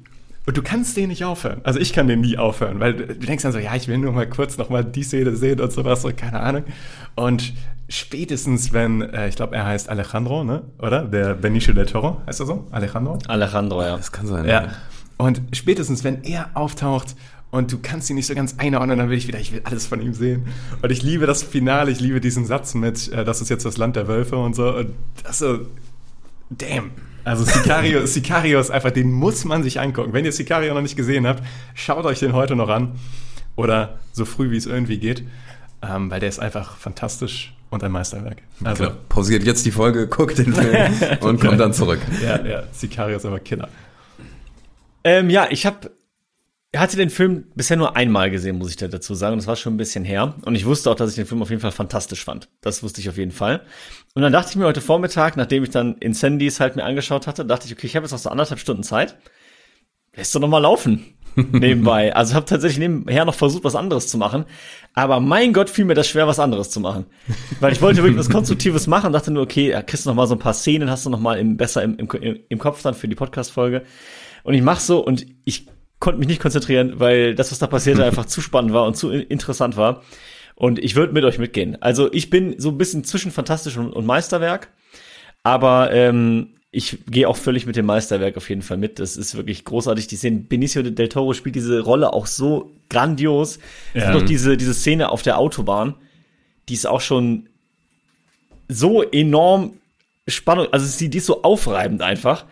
und du kannst den nicht aufhören. Also ich kann den nie aufhören, weil du denkst dann so, ja, ich will nur mal kurz noch mal die Szene sehen und sowas, und keine Ahnung. Und spätestens, wenn, äh, ich glaube, er heißt Alejandro, ne? Oder? Der Benicio del Toro, heißt er so? Alejandro? Alejandro, ja. Das kann sein. Ja. Und spätestens, wenn er auftaucht und du kannst ihn nicht so ganz einordnen, dann will ich wieder, ich will alles von ihm sehen. Und ich liebe das Finale, ich liebe diesen Satz mit, äh, das ist jetzt das Land der Wölfe und so. Und das so, damn, also Sicario, Sicario ist einfach, den muss man sich angucken. Wenn ihr Sicario noch nicht gesehen habt, schaut euch den heute noch an. Oder so früh, wie es irgendwie geht. Ähm, weil der ist einfach fantastisch und ein Meisterwerk. Also genau. pausiert jetzt die Folge, guckt den Film und kommt dann zurück. Ja, ja, Sicario ist aber Killer. Ähm, ja, ich habe hatte den Film bisher nur einmal gesehen, muss ich da dazu sagen. Das war schon ein bisschen her. Und ich wusste auch, dass ich den Film auf jeden Fall fantastisch fand. Das wusste ich auf jeden Fall. Und dann dachte ich mir heute Vormittag, nachdem ich dann Incendies halt mir angeschaut hatte, dachte ich, okay, ich habe jetzt noch so anderthalb Stunden Zeit. Lässt doch noch mal laufen. nebenbei. Also habe tatsächlich nebenher noch versucht, was anderes zu machen. Aber mein Gott, fiel mir das schwer, was anderes zu machen. Weil ich wollte wirklich was Konstruktives machen, dachte nur, okay, ja, kriegst du noch mal so ein paar Szenen, hast du noch mal im, besser im, im, im Kopf dann für die Podcast-Folge. Und ich mach so und ich konnte mich nicht konzentrieren, weil das, was da passierte, einfach zu spannend war und zu interessant war. Und ich würde mit euch mitgehen. Also ich bin so ein bisschen zwischen fantastisch und, und Meisterwerk, aber ähm, ich gehe auch völlig mit dem Meisterwerk auf jeden Fall mit. Das ist wirklich großartig. Die Szene, Benicio del Toro spielt diese Rolle auch so grandios. Es ja. gibt auch diese, diese Szene auf der Autobahn, die ist auch schon so enorm spannend, also die ist so aufreibend einfach.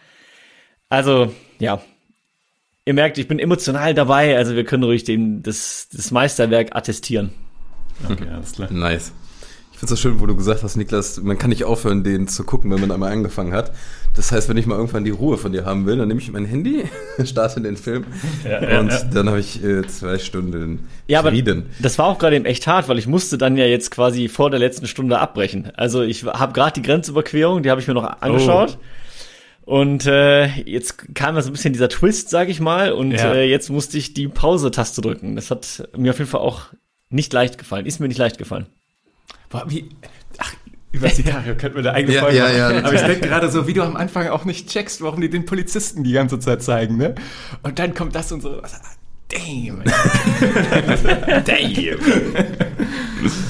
Also, ja, ihr merkt, ich bin emotional dabei, also wir können ruhig dem, das, das Meisterwerk attestieren. Okay, alles klar. Nice. Ich finde es so schön, wo du gesagt hast, Niklas, man kann nicht aufhören, den zu gucken, wenn man einmal angefangen hat. Das heißt, wenn ich mal irgendwann die Ruhe von dir haben will, dann nehme ich mein Handy, starte den Film ja, und ja, ja. dann habe ich äh, zwei Stunden ja, Frieden. Aber das war auch gerade eben echt hart, weil ich musste dann ja jetzt quasi vor der letzten Stunde abbrechen. Also ich habe gerade die Grenzüberquerung, die habe ich mir noch angeschaut. Oh. Und äh, jetzt kam da so ein bisschen dieser Twist, sag ich mal, und ja. äh, jetzt musste ich die Pause-Taste drücken. Das hat mir auf jeden Fall auch nicht leicht gefallen. Ist mir nicht leicht gefallen. Boah, wie, ach, Über Sicario könnten wir eine eigene Ja, Folge ja, machen. ja, Aber ich denke gerade so, wie du am Anfang auch nicht checkst, warum die den Polizisten die ganze Zeit zeigen, ne? Und dann kommt das und so. Damn. Damn.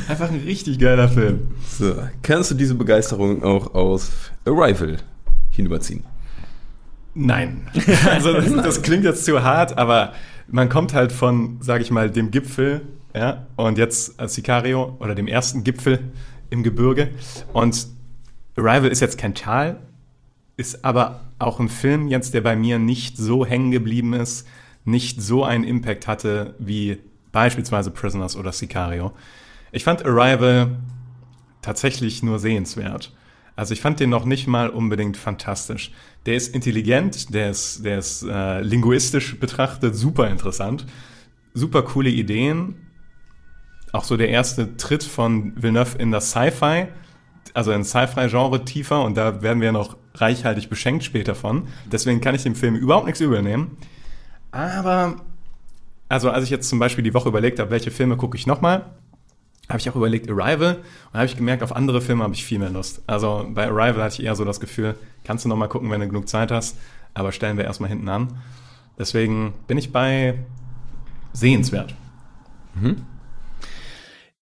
Einfach ein richtig geiler Film. So, kannst du diese Begeisterung auch aus Arrival hinüberziehen? Nein. Also das, das klingt jetzt zu hart, aber man kommt halt von, sage ich mal, dem Gipfel, ja, und jetzt als Sicario oder dem ersten Gipfel im Gebirge. Und Arrival ist jetzt kein Tal, ist aber auch ein Film jetzt, der bei mir nicht so hängen geblieben ist, nicht so einen Impact hatte wie beispielsweise Prisoners oder Sicario. Ich fand Arrival tatsächlich nur sehenswert. Also ich fand den noch nicht mal unbedingt fantastisch. Der ist intelligent, der ist, der ist äh, linguistisch betrachtet super interessant, super coole Ideen. Auch so der erste Tritt von Villeneuve in das Sci-Fi, also in Sci-Fi-Genre tiefer und da werden wir noch reichhaltig beschenkt später von. Deswegen kann ich dem Film überhaupt nichts übernehmen. Aber, also als ich jetzt zum Beispiel die Woche überlegt habe, welche Filme gucke ich nochmal, habe ich auch überlegt Arrival und habe ich gemerkt, auf andere Filme habe ich viel mehr Lust. Also bei Arrival hatte ich eher so das Gefühl, kannst du nochmal gucken, wenn du genug Zeit hast, aber stellen wir erstmal hinten an. Deswegen bin ich bei sehenswert.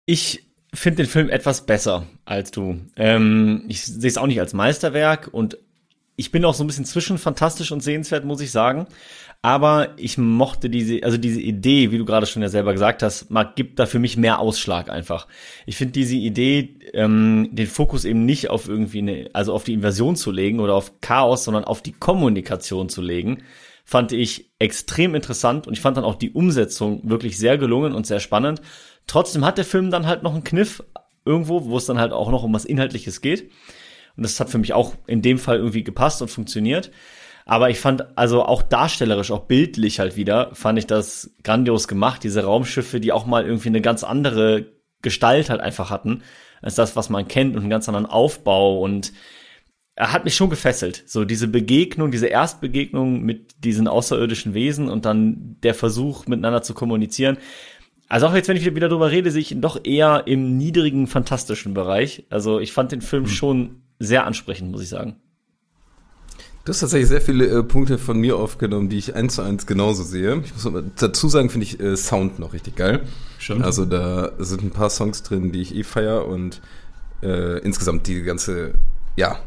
Ich finde den Film etwas besser als du. Ähm, ich sehe es auch nicht als Meisterwerk und ich bin auch so ein bisschen zwischen fantastisch und sehenswert, muss ich sagen. Aber ich mochte diese, also diese Idee, wie du gerade schon ja selber gesagt hast, mag, gibt da für mich mehr Ausschlag einfach. Ich finde diese Idee, ähm, den Fokus eben nicht auf irgendwie eine, also auf die Invasion zu legen oder auf Chaos, sondern auf die Kommunikation zu legen, fand ich extrem interessant und ich fand dann auch die Umsetzung wirklich sehr gelungen und sehr spannend. Trotzdem hat der Film dann halt noch einen Kniff irgendwo, wo es dann halt auch noch um was Inhaltliches geht. Und das hat für mich auch in dem Fall irgendwie gepasst und funktioniert. Aber ich fand, also auch darstellerisch, auch bildlich halt wieder, fand ich das grandios gemacht. Diese Raumschiffe, die auch mal irgendwie eine ganz andere Gestalt halt einfach hatten, als das, was man kennt und einen ganz anderen Aufbau und er hat mich schon gefesselt. So diese Begegnung, diese Erstbegegnung mit diesen außerirdischen Wesen und dann der Versuch, miteinander zu kommunizieren. Also auch jetzt, wenn ich wieder drüber rede, sehe ich ihn doch eher im niedrigen, fantastischen Bereich. Also ich fand den Film schon sehr ansprechend, muss ich sagen. Du hast tatsächlich sehr viele äh, Punkte von mir aufgenommen, die ich eins zu eins genauso sehe. Ich muss aber dazu sagen, finde ich äh, Sound noch richtig geil. Stimmt. Also da sind ein paar Songs drin, die ich eh feier und äh, insgesamt die ganze, ja,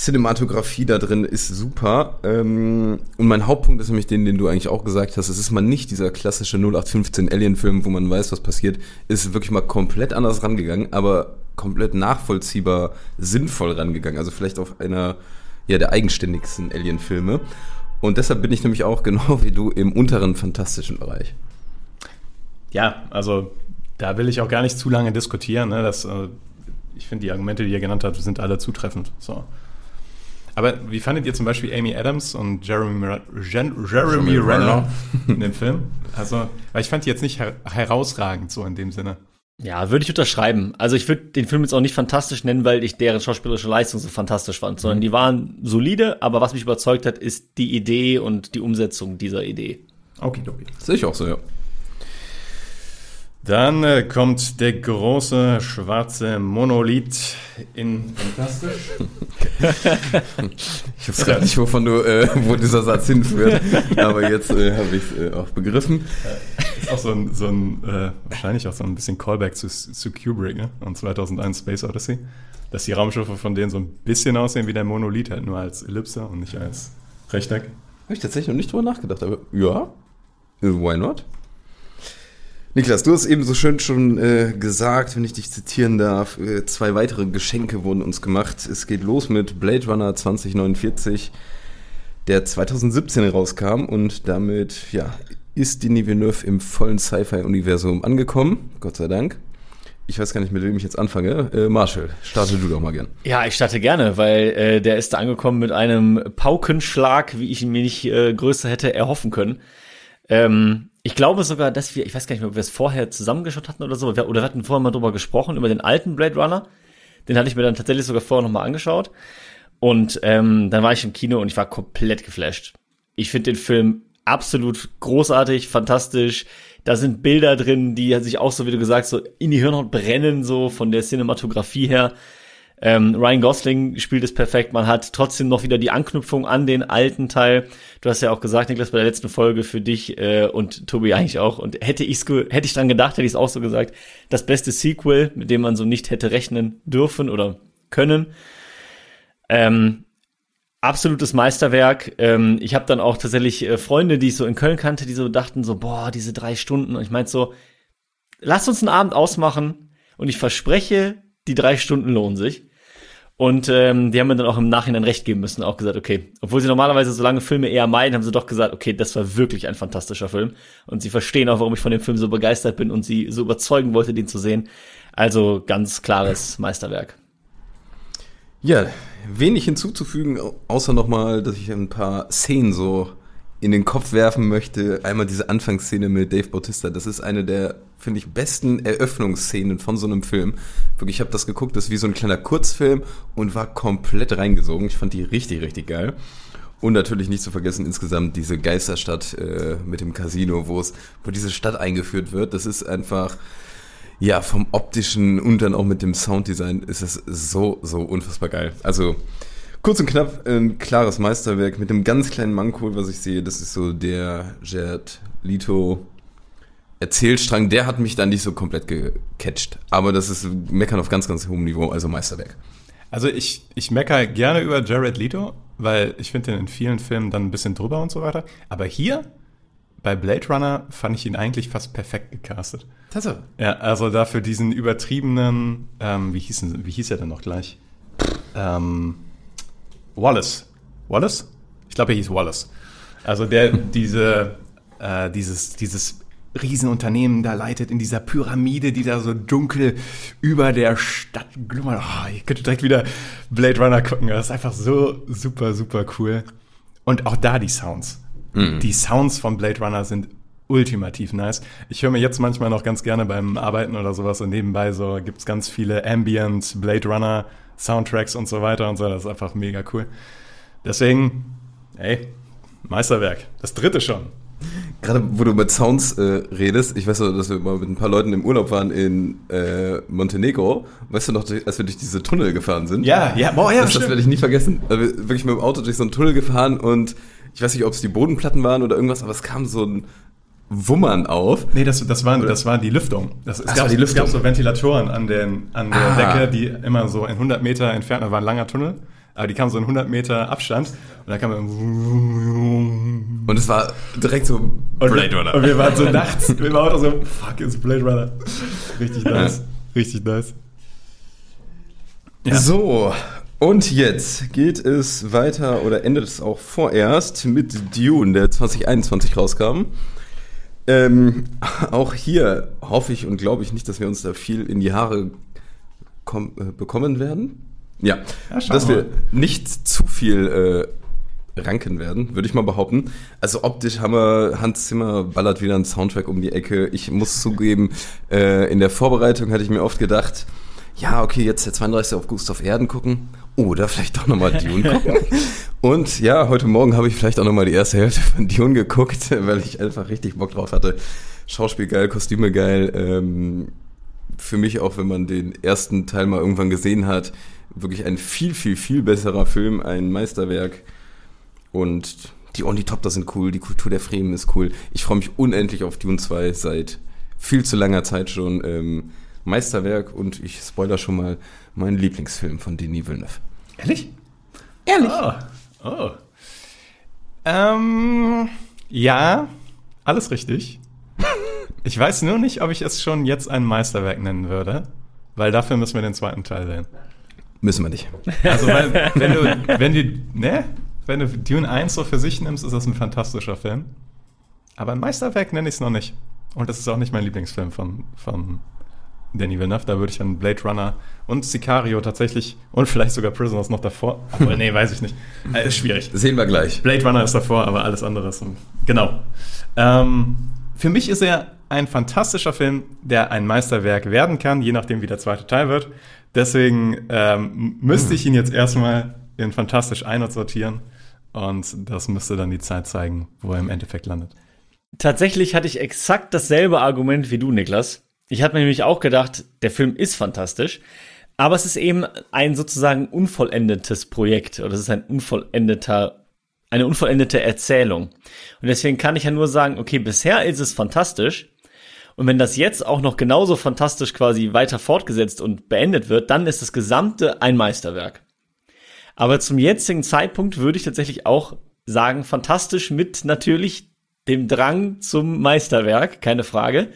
Cinematografie da drin ist super. Ähm, und mein Hauptpunkt ist nämlich den, den du eigentlich auch gesagt hast. Es ist mal nicht dieser klassische 0815 Alien-Film, wo man weiß, was passiert. Es ist wirklich mal komplett anders rangegangen, aber komplett nachvollziehbar sinnvoll rangegangen. Also vielleicht auf einer ja, der eigenständigsten Alien-Filme. Und deshalb bin ich nämlich auch genau wie du im unteren fantastischen Bereich. Ja, also da will ich auch gar nicht zu lange diskutieren. Ne? Das, äh, ich finde, die Argumente, die ihr genannt habt, sind alle zutreffend. So. Aber wie fandet ihr zum Beispiel Amy Adams und Jeremy, Ra- Gen Jeremy Jeremy Renner Renner. in dem Film? Also, weil ich fand die jetzt nicht her herausragend so in dem Sinne. Ja, würde ich unterschreiben. Also ich würde den Film jetzt auch nicht fantastisch nennen, weil ich deren schauspielerische Leistung so fantastisch fand, sondern die waren solide, aber was mich überzeugt hat, ist die Idee und die Umsetzung dieser Idee. Okay, okay. Sehe ich auch so, ja. Dann äh, kommt der große schwarze Monolith in Fantastisch. Ich weiß gar nicht, wovon du, äh, wo dieser Satz hinführt, aber jetzt äh, habe ich äh, auch begriffen. Ist auch so ein, so ein äh, wahrscheinlich auch so ein bisschen Callback zu, zu Kubrick, ne? Und 2001 Space Odyssey. Dass die Raumschiffe von denen so ein bisschen aussehen wie der Monolith, halt nur als Ellipse und nicht als Rechteck. Habe ich tatsächlich noch nicht drüber nachgedacht, aber ja, äh, why not? Niklas, du hast eben so schön schon äh, gesagt, wenn ich dich zitieren darf, äh, zwei weitere Geschenke wurden uns gemacht. Es geht los mit Blade Runner 2049, der 2017 rauskam und damit, ja, ist Denis Villeneuve im vollen Sci-Fi-Universum angekommen, Gott sei Dank. Ich weiß gar nicht, mit wem ich jetzt anfange. Äh, Marshall, starte du doch mal gern. Ja, ich starte gerne, weil äh, der ist da angekommen mit einem Paukenschlag, wie ich ihn mir nicht äh, größer hätte erhoffen können. Ähm, ich glaube sogar, dass wir, ich weiß gar nicht mehr, ob wir es vorher zusammengeschaut hatten oder so, oder wir hatten vorher mal drüber gesprochen, über den alten Blade Runner. Den hatte ich mir dann tatsächlich sogar vorher nochmal angeschaut. Und ähm, dann war ich im Kino und ich war komplett geflasht. Ich finde den Film absolut großartig, fantastisch. Da sind Bilder drin, die sich auch so, wie du gesagt hast, so in die Hirnhaut brennen, so von der Cinematografie her. Ähm, Ryan Gosling spielt es perfekt. Man hat trotzdem noch wieder die Anknüpfung an den alten Teil. Du hast ja auch gesagt, Niklas, bei der letzten Folge für dich äh, und Tobi eigentlich auch. Und hätte ich's hätte ich dran gedacht, hätte ich es auch so gesagt. Das beste Sequel, mit dem man so nicht hätte rechnen dürfen oder können. Ähm, absolutes Meisterwerk. Ähm, ich habe dann auch tatsächlich äh, Freunde, die ich so in Köln kannte, die so dachten so, boah, diese drei Stunden. Und ich meinte so, lass uns einen Abend ausmachen und ich verspreche, die drei Stunden lohnen sich. Und ähm, die haben mir dann auch im Nachhinein recht geben müssen, auch gesagt, okay, obwohl sie normalerweise so lange Filme eher meiden, haben sie doch gesagt, okay, das war wirklich ein fantastischer Film. Und sie verstehen auch, warum ich von dem Film so begeistert bin und sie so überzeugen wollte, den zu sehen. Also ganz klares Meisterwerk. Ja, wenig hinzuzufügen, außer nochmal, dass ich ein paar Szenen so in den Kopf werfen möchte. Einmal diese Anfangsszene mit Dave Bautista. Das ist eine der, finde ich, besten Eröffnungsszenen von so einem Film. Wirklich, ich habe das geguckt, das ist wie so ein kleiner Kurzfilm und war komplett reingesogen. Ich fand die richtig, richtig geil. Und natürlich nicht zu vergessen insgesamt diese Geisterstadt äh, mit dem Casino, wo es, wo diese Stadt eingeführt wird. Das ist einfach, ja, vom optischen und dann auch mit dem Sounddesign ist es so, so unfassbar geil. Also, Kurz und knapp, ein klares Meisterwerk mit einem ganz kleinen Manko, was ich sehe. Das ist so der Jared Leto Erzählstrang. Der hat mich dann nicht so komplett gecatcht. Aber das ist Meckern auf ganz, ganz hohem Niveau, also Meisterwerk. Also ich, ich meckere gerne über Jared Leto, weil ich finde ihn in vielen Filmen dann ein bisschen drüber und so weiter. Aber hier bei Blade Runner fand ich ihn eigentlich fast perfekt gecastet. Tatsache. Ja, also dafür diesen übertriebenen, ähm, wie, hieß, wie hieß er denn noch gleich? Ähm, Wallace. Wallace? Ich glaube, er hieß Wallace. Also der diese, äh, dieses, dieses Riesenunternehmen da leitet in dieser Pyramide, die da so dunkel über der Stadt glummert. Oh, ich könnte direkt wieder Blade Runner gucken. Das ist einfach so super, super cool. Und auch da die Sounds. Mhm. Die Sounds von Blade Runner sind ultimativ nice. Ich höre mir jetzt manchmal noch ganz gerne beim Arbeiten oder sowas und nebenbei so gibt's ganz viele Ambient Blade Runner Soundtracks und so weiter und so. Das ist einfach mega cool. Deswegen, ey, Meisterwerk. Das dritte schon. Gerade wo du mit Sounds äh, redest, ich weiß noch, dass wir mal mit ein paar Leuten im Urlaub waren in äh, Montenegro. Weißt du noch, als wir durch diese Tunnel gefahren sind? Ja, ja, boah, ja. Das, das werde ich nie vergessen. Also wir wirklich mit dem Auto durch so einen Tunnel gefahren und ich weiß nicht, ob es die Bodenplatten waren oder irgendwas, aber es kam so ein Wummern auf. Nee, das, das, waren, das war die Lüftung. Das, es, Ach, gab, war die Lüftung. es gab so Ventilatoren an, den, an der Ah. Decke, die immer so in 100 Meter entfernt, da war ein langer Tunnel, aber die kamen so in 100 Meter Abstand und da kam man Und es war direkt so und wir, und wir waren so nachts, wir waren auch so, fuck, it's Blade Runner. Richtig nice, richtig nice. Ja. So, und jetzt geht es weiter oder endet es auch vorerst mit Dune, der 2021 rauskam. Ähm, auch hier hoffe ich und glaube ich nicht, dass wir uns da viel in die Haare kom- äh, bekommen werden. Ja, Ja, dass wir wir nicht zu viel äh, ranken werden, würde ich mal behaupten. Also optisch haben wir, Hans Zimmer ballert wieder einen Soundtrack um die Ecke. Ich muss zugeben, äh, in der Vorbereitung hatte ich mir oft gedacht, ja, okay, jetzt der 32. August auf Erden gucken oder vielleicht doch nochmal Dune gucken. Und ja, heute Morgen habe ich vielleicht auch nochmal die erste Hälfte von Dune geguckt, weil ich einfach richtig Bock drauf hatte. Schauspiel geil, Kostüme geil. Ähm, für mich auch, wenn man den ersten Teil mal irgendwann gesehen hat, wirklich ein viel, viel, viel besserer Film, ein Meisterwerk. Und die Only-Topter sind cool, die Kultur der Fremen ist cool. Ich freue mich unendlich auf Dune 2 seit viel zu langer Zeit schon. Ähm, Meisterwerk und ich spoiler schon mal mein Lieblingsfilm von Denis Villeneuve. Ehrlich? Ehrlich? Oh. oh. Ähm, ja, alles richtig. Ich weiß nur nicht, ob ich es schon jetzt ein Meisterwerk nennen würde, weil dafür müssen wir den zweiten Teil sehen. Müssen wir nicht. Also, weil, wenn du, wenn du, ne? Wenn du Dune 1 so für sich nimmst, ist das ein fantastischer Film. Aber ein Meisterwerk nenne ich es noch nicht. Und das ist auch nicht mein Lieblingsfilm von, von Danny Villeneuve. Da würde ich an Blade Runner und Sicario tatsächlich und vielleicht sogar Prisoners noch davor. Obwohl, nee, weiß ich nicht. Äh, ist schwierig. Sehen wir gleich. Blade Runner ist davor, aber alles andere ist. Genau. Ähm, für mich ist er ein fantastischer Film, der ein Meisterwerk werden kann, je nachdem, wie der zweite Teil wird. Deswegen ähm, müsste ich ihn jetzt erstmal in fantastisch ein- und sortieren. Und das müsste dann die Zeit zeigen, wo er im Endeffekt landet. Tatsächlich hatte ich exakt dasselbe Argument wie du, Niklas. Ich hatte mir nämlich auch gedacht, der Film ist fantastisch. Aber es ist eben ein sozusagen unvollendetes Projekt oder es ist ein unvollendeter, eine unvollendete Erzählung. Und deswegen kann ich ja nur sagen, okay, bisher ist es fantastisch. Und wenn das jetzt auch noch genauso fantastisch quasi weiter fortgesetzt und beendet wird, dann ist das Gesamte ein Meisterwerk. Aber zum jetzigen Zeitpunkt würde ich tatsächlich auch sagen, fantastisch mit natürlich dem Drang zum Meisterwerk, keine Frage.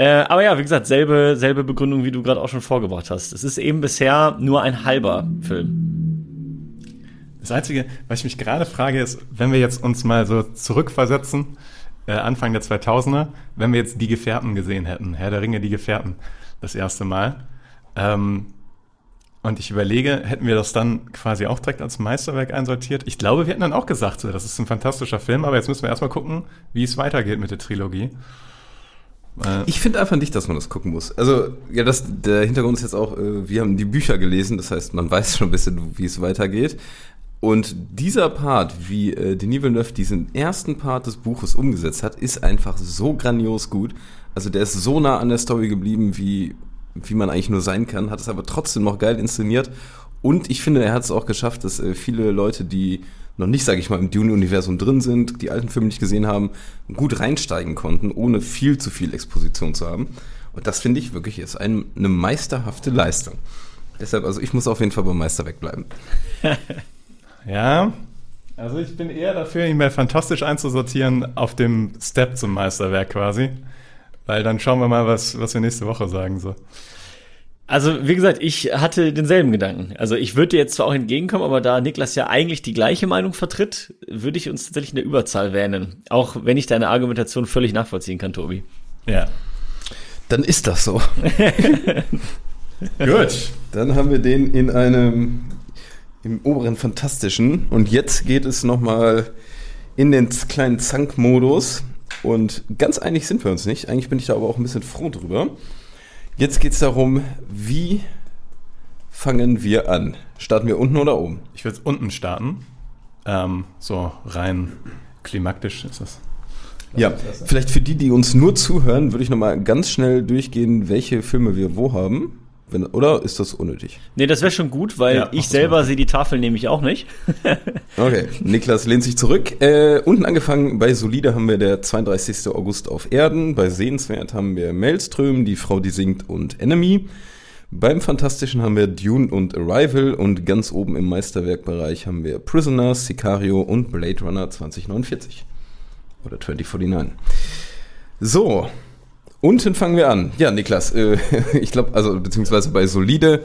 Äh, aber ja, wie gesagt, selbe, selbe Begründung, wie du gerade auch schon vorgebracht hast. Es ist eben bisher nur ein halber Film. Das Einzige, was ich mich gerade frage, ist, wenn wir jetzt uns mal so zurückversetzen, äh, Anfang der 2000er, wenn wir jetzt die Gefährten gesehen hätten, Herr der Ringe, die Gefährten, das erste Mal. Ähm, und ich überlege, hätten wir das dann quasi auch direkt als Meisterwerk einsortiert? Ich glaube, wir hätten dann auch gesagt, so, das ist ein fantastischer Film, aber jetzt müssen wir erstmal gucken, wie es weitergeht mit der Trilogie. Äh, ich finde einfach nicht, dass man das gucken muss. Also, ja, das, der Hintergrund ist jetzt auch, äh, wir haben die Bücher gelesen, das heißt, man weiß schon ein bisschen, wie es weitergeht. Und dieser Part, wie äh, Denis Villeneuve diesen ersten Part des Buches umgesetzt hat, ist einfach so grandios gut. Also der ist so nah an der Story geblieben, wie, wie man eigentlich nur sein kann, hat es aber trotzdem noch geil inszeniert. Und ich finde, er hat es auch geschafft, dass viele Leute, die noch nicht, sage ich mal, im Dune-Universum drin sind, die alten Filme nicht gesehen haben, gut reinsteigen konnten, ohne viel zu viel Exposition zu haben. Und das finde ich wirklich ist ein, eine meisterhafte Leistung. Deshalb, also ich muss auf jeden Fall beim Meister wegbleiben. ja, also ich bin eher dafür, ihn mal fantastisch einzusortieren auf dem Step zum Meisterwerk quasi. Weil dann schauen wir mal, was, was wir nächste Woche sagen. So. Also, wie gesagt, ich hatte denselben Gedanken. Also, ich würde dir jetzt zwar auch entgegenkommen, aber da Niklas ja eigentlich die gleiche Meinung vertritt, würde ich uns tatsächlich in der Überzahl wähnen. Auch wenn ich deine Argumentation völlig nachvollziehen kann, Tobi. Ja. Dann ist das so. Gut. Dann haben wir den in einem, im oberen Fantastischen. Und jetzt geht es nochmal in den kleinen Zank-Modus. Und ganz einig sind wir uns nicht. Eigentlich bin ich da aber auch ein bisschen froh drüber. Jetzt geht es darum, wie fangen wir an? Starten wir unten oder oben? Ich würde unten starten. Ähm, so rein klimaktisch ist das. Ja, vielleicht für die, die uns nur zuhören, würde ich nochmal ganz schnell durchgehen, welche Filme wir wo haben. Wenn, oder ist das unnötig? Nee, das wäre schon gut, weil ja, ich selber sehe die Tafel nämlich auch nicht. okay, Niklas lehnt sich zurück. Äh, unten angefangen bei Solide haben wir der 32. August auf Erden. Bei Sehenswert haben wir Maelström, Die Frau, die singt und Enemy. Beim Fantastischen haben wir Dune und Arrival und ganz oben im Meisterwerkbereich haben wir Prisoners, Sicario und Blade Runner 2049. Oder 2049. So, Unten fangen wir an. Ja, Niklas, äh, ich glaube, also beziehungsweise bei Solide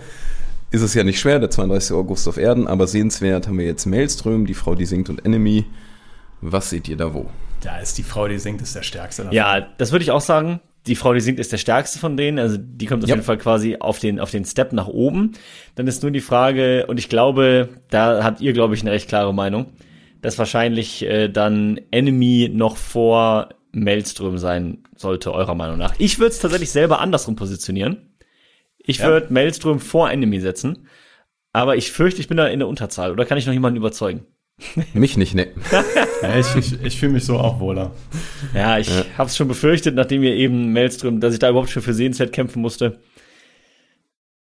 ist es ja nicht schwer, der 32. August auf Erden, aber sehenswert haben wir jetzt Maelström, die Frau, die singt und Enemy. Was seht ihr da wo? Da ist die Frau, die singt, ist der stärkste. Davon. Ja, das würde ich auch sagen. Die Frau, die singt, ist der stärkste von denen. Also die kommt auf ja. jeden Fall quasi auf den, auf den Step nach oben. Dann ist nur die Frage, und ich glaube, da habt ihr, glaube ich, eine recht klare Meinung, dass wahrscheinlich äh, dann Enemy noch vor Maelström sein sollte, eurer Meinung nach. Ich würde es tatsächlich selber andersrum positionieren. Ich ja. würde Maelström vor Enemy setzen, aber ich fürchte, ich bin da in der Unterzahl. Oder kann ich noch jemanden überzeugen? Mich nicht, ne. ja, ich, ich, ich fühle mich so auch wohler. Ja, ich ja. habe es schon befürchtet, nachdem ihr eben Maelström, dass ich da überhaupt schon für Sehenswert kämpfen musste.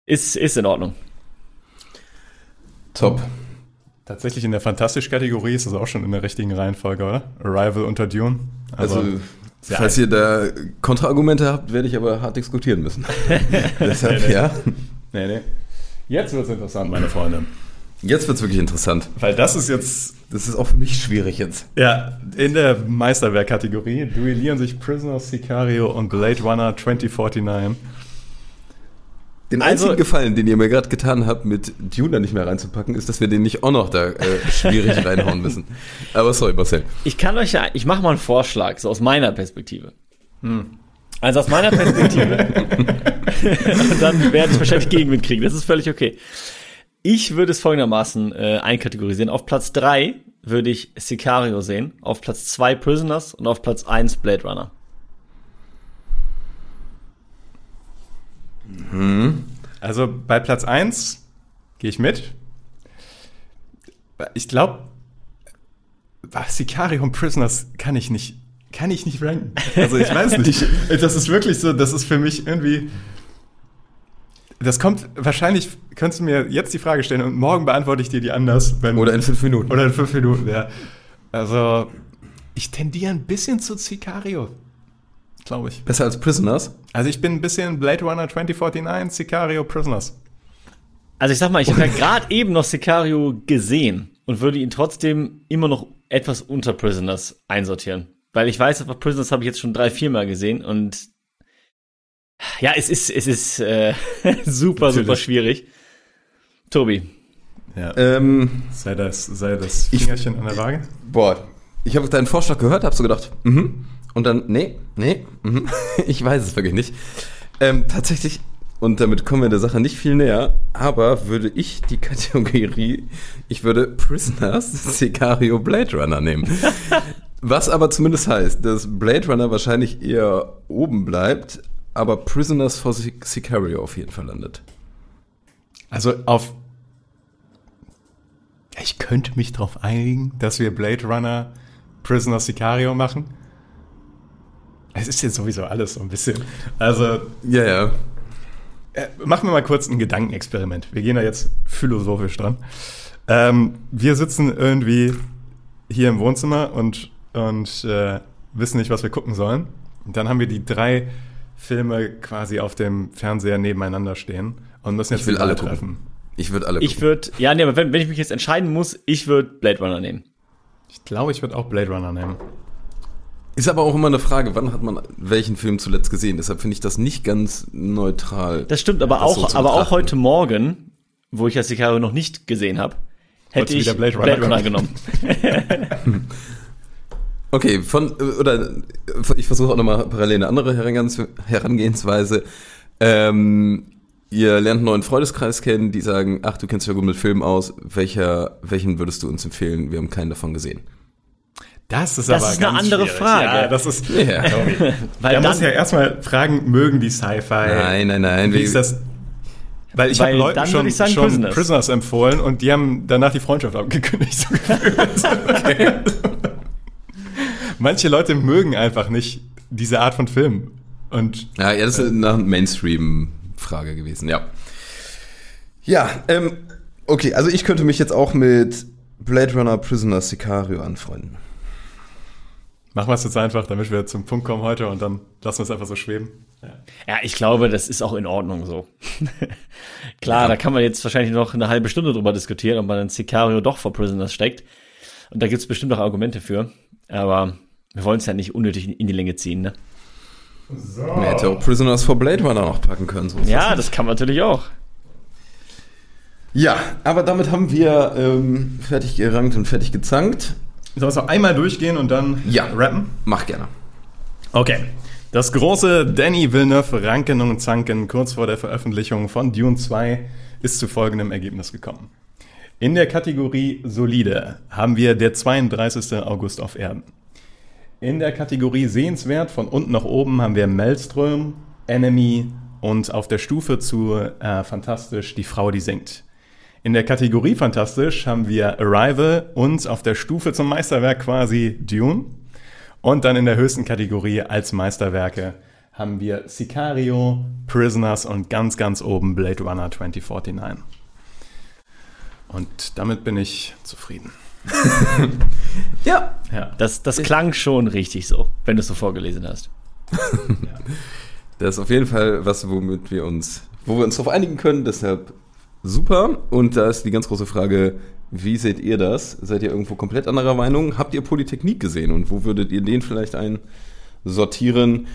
Ist, ist in Ordnung. Top. Tatsächlich in der Fantastisch-Kategorie ist es auch schon in der richtigen Reihenfolge, oder? Arrival unter Dune. Aber also, falls ihr da Kontraargumente habt, werde ich aber hart diskutieren müssen. Deshalb, nee, nee. ja. Nee, nee. Jetzt wird es interessant, meine Freunde. Jetzt wird es wirklich interessant. Weil das ist jetzt. Das ist auch für mich schwierig jetzt. Ja, in der Meisterwerk-Kategorie duellieren sich Prisoner, Sicario und Blade Runner 2049. Den also, einzigen Gefallen, den ihr mir gerade getan habt, mit Dune nicht mehr reinzupacken, ist, dass wir den nicht auch noch da äh, schwierig reinhauen müssen. Aber sorry, Marcel. Ich kann euch ja, ich mache mal einen Vorschlag, so aus meiner Perspektive. Hm. Also aus meiner Perspektive. Und dann werde ich wahrscheinlich Gegenwind kriegen. Das ist völlig okay. Ich würde es folgendermaßen äh, einkategorisieren. Auf Platz drei würde ich Sicario sehen, auf Platz zwei Prisoners und auf Platz eins Blade Runner. Mhm. Also bei Platz 1 gehe ich mit. Ich glaube, Sicario und Prisoners kann ich nicht, kann ich nicht ranken. Also ich weiß nicht. Das ist wirklich so, das ist für mich irgendwie. Das kommt, wahrscheinlich könntest du mir jetzt die Frage stellen und morgen beantworte ich dir die anders. Wenn, Oder in fünf Minuten. Oder in fünf Minuten, ja. Also, ich tendiere ein bisschen zu Sicario, glaube ich. Besser als Prisoners? Also ich bin ein bisschen Blade Runner 2049, Sicario, Prisoners. Also ich sag mal, ich habe ja gerade eben noch Sicario gesehen und würde ihn trotzdem immer noch etwas unter Prisoners einsortieren. Weil ich weiß, aber Prisoners habe ich jetzt schon drei, vier Mal gesehen und ja, es ist, es ist äh, super, Natürlich. super schwierig. Tobi. Ja. Ähm, sei das, sei das Ich- Fingerchen an der Waage. boah, ich habe deinen Vorschlag gehört, habe so gedacht, mhm. Und dann, nee, nee, mhm. ich weiß es wirklich nicht. Ähm, tatsächlich, und damit kommen wir der Sache nicht viel näher, aber würde ich die Kategorie, ich würde Prisoners Sicario Blade Runner nehmen. Was aber zumindest heißt, dass Blade Runner wahrscheinlich eher oben bleibt, aber Prisoners for Sic- Sicario auf jeden Fall landet. Also auf. Ich könnte mich darauf einigen, dass wir Blade Runner Prisoner Sicario machen. Es ist jetzt sowieso alles so ein bisschen. Also, Ja, ja. äh, machen wir mal kurz ein Gedankenexperiment. Wir gehen da jetzt philosophisch dran. Ähm, wir sitzen irgendwie hier im Wohnzimmer und, und äh, wissen nicht, was wir gucken sollen. Und dann haben wir die drei Filme quasi auf dem Fernseher nebeneinander stehen und müssen jetzt Ich will alle Wahl gucken. treffen. Ich würde alle Ich würde, ja, nee, aber wenn, wenn ich mich jetzt entscheiden muss, ich würde Blade Runner nehmen. Ich glaube, ich würde auch Blade Runner nehmen. Ist aber auch immer eine Frage, wann hat man welchen Film zuletzt gesehen? Deshalb finde ich das nicht ganz neutral. Das stimmt, aber Das auch, so aber auch heute Morgen, wo ich ja Sicario noch nicht gesehen habe, hätte Wolltest ich wieder Blade Blade Runner Runner, genommen. Okay, von, oder ich versuche auch nochmal parallel eine andere Herangehens- Herangehensweise. Ähm, ihr lernt einen neuen Freundeskreis kennen, die sagen, ach, du kennst dich ja gut mit Filmen aus. Welcher, welchen würdest du uns empfehlen? Wir haben keinen davon gesehen. Das ist Das aber ist eine andere schwierig. Frage. Ja, das ist. Ja. Weil Da dann, muss ja erstmal fragen, mögen die Sci-Fi? Nein, nein, nein. Wie ist das? Weil ich habe Leuten schon, sagen schon Prisoners. Prisoners. empfohlen und die haben danach die Freundschaft abgekündigt. So gefühlt. Manche Leute mögen einfach nicht diese Art von Film. Und Ja, ja, das ist eine Mainstream-Frage gewesen, ja. Ja, ähm, okay, also ich könnte mich jetzt auch mit Blade Runner Prisoner Sicario anfreunden. Machen wir es jetzt einfach, damit wir zum Punkt kommen heute und dann lassen wir es einfach so schweben. ja, ich glaube, das ist auch in Ordnung so. Klar, da kann man jetzt wahrscheinlich noch eine halbe Stunde drüber diskutieren, ob man in Sicario doch vor Prisoners steckt. Und da gibt's bestimmt auch Argumente für. Aber wir wollen es ja nicht unnötig in- die Länge ziehen, ne? Man hätte auch Prisoners for Blade Runner noch packen können. So Ja, das das kann man natürlich auch. Ja, aber damit haben wir ähm, fertig gerankt und fertig gezankt. Sollen wir es noch einmal durchgehen und dann Ja. rappen? Mach gerne. Okay. Das große Danny Villeneuve Ranken und Zanken kurz vor der Veröffentlichung von Dune 2 ist zu folgendem Ergebnis gekommen. In der Kategorie Solide haben wir der 32. August auf Erden. In der Kategorie Sehenswert von unten nach oben haben wir Maelstrom, Enemy und auf der Stufe zu äh, Fantastisch Die Frau, die singt. In der Kategorie Fantastisch haben wir Arrival und auf der Stufe zum Meisterwerk quasi Dune. Und dann in der höchsten Kategorie als Meisterwerke haben wir Sicario, Prisoners und ganz, ganz oben Blade Runner 2049. Und damit bin ich zufrieden. Ja. Ja. Das, das klang schon richtig so, wenn du es so vorgelesen hast. Das ist auf jeden Fall was, womit wir uns, wo wir uns darauf einigen können. Deshalb super. Und da ist die ganz große Frage, wie seht ihr das? Seid ihr irgendwo komplett anderer Meinung? Habt ihr Polytechnik gesehen? Und wo würdet ihr den vielleicht einsortieren?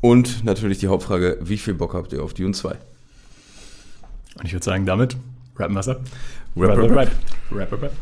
Und natürlich die Hauptfrage, wie viel Bock habt ihr auf Dune 2? Und ich würde sagen, damit rappen wir es ab. Rap, rap, rap. Rap, rap, rap.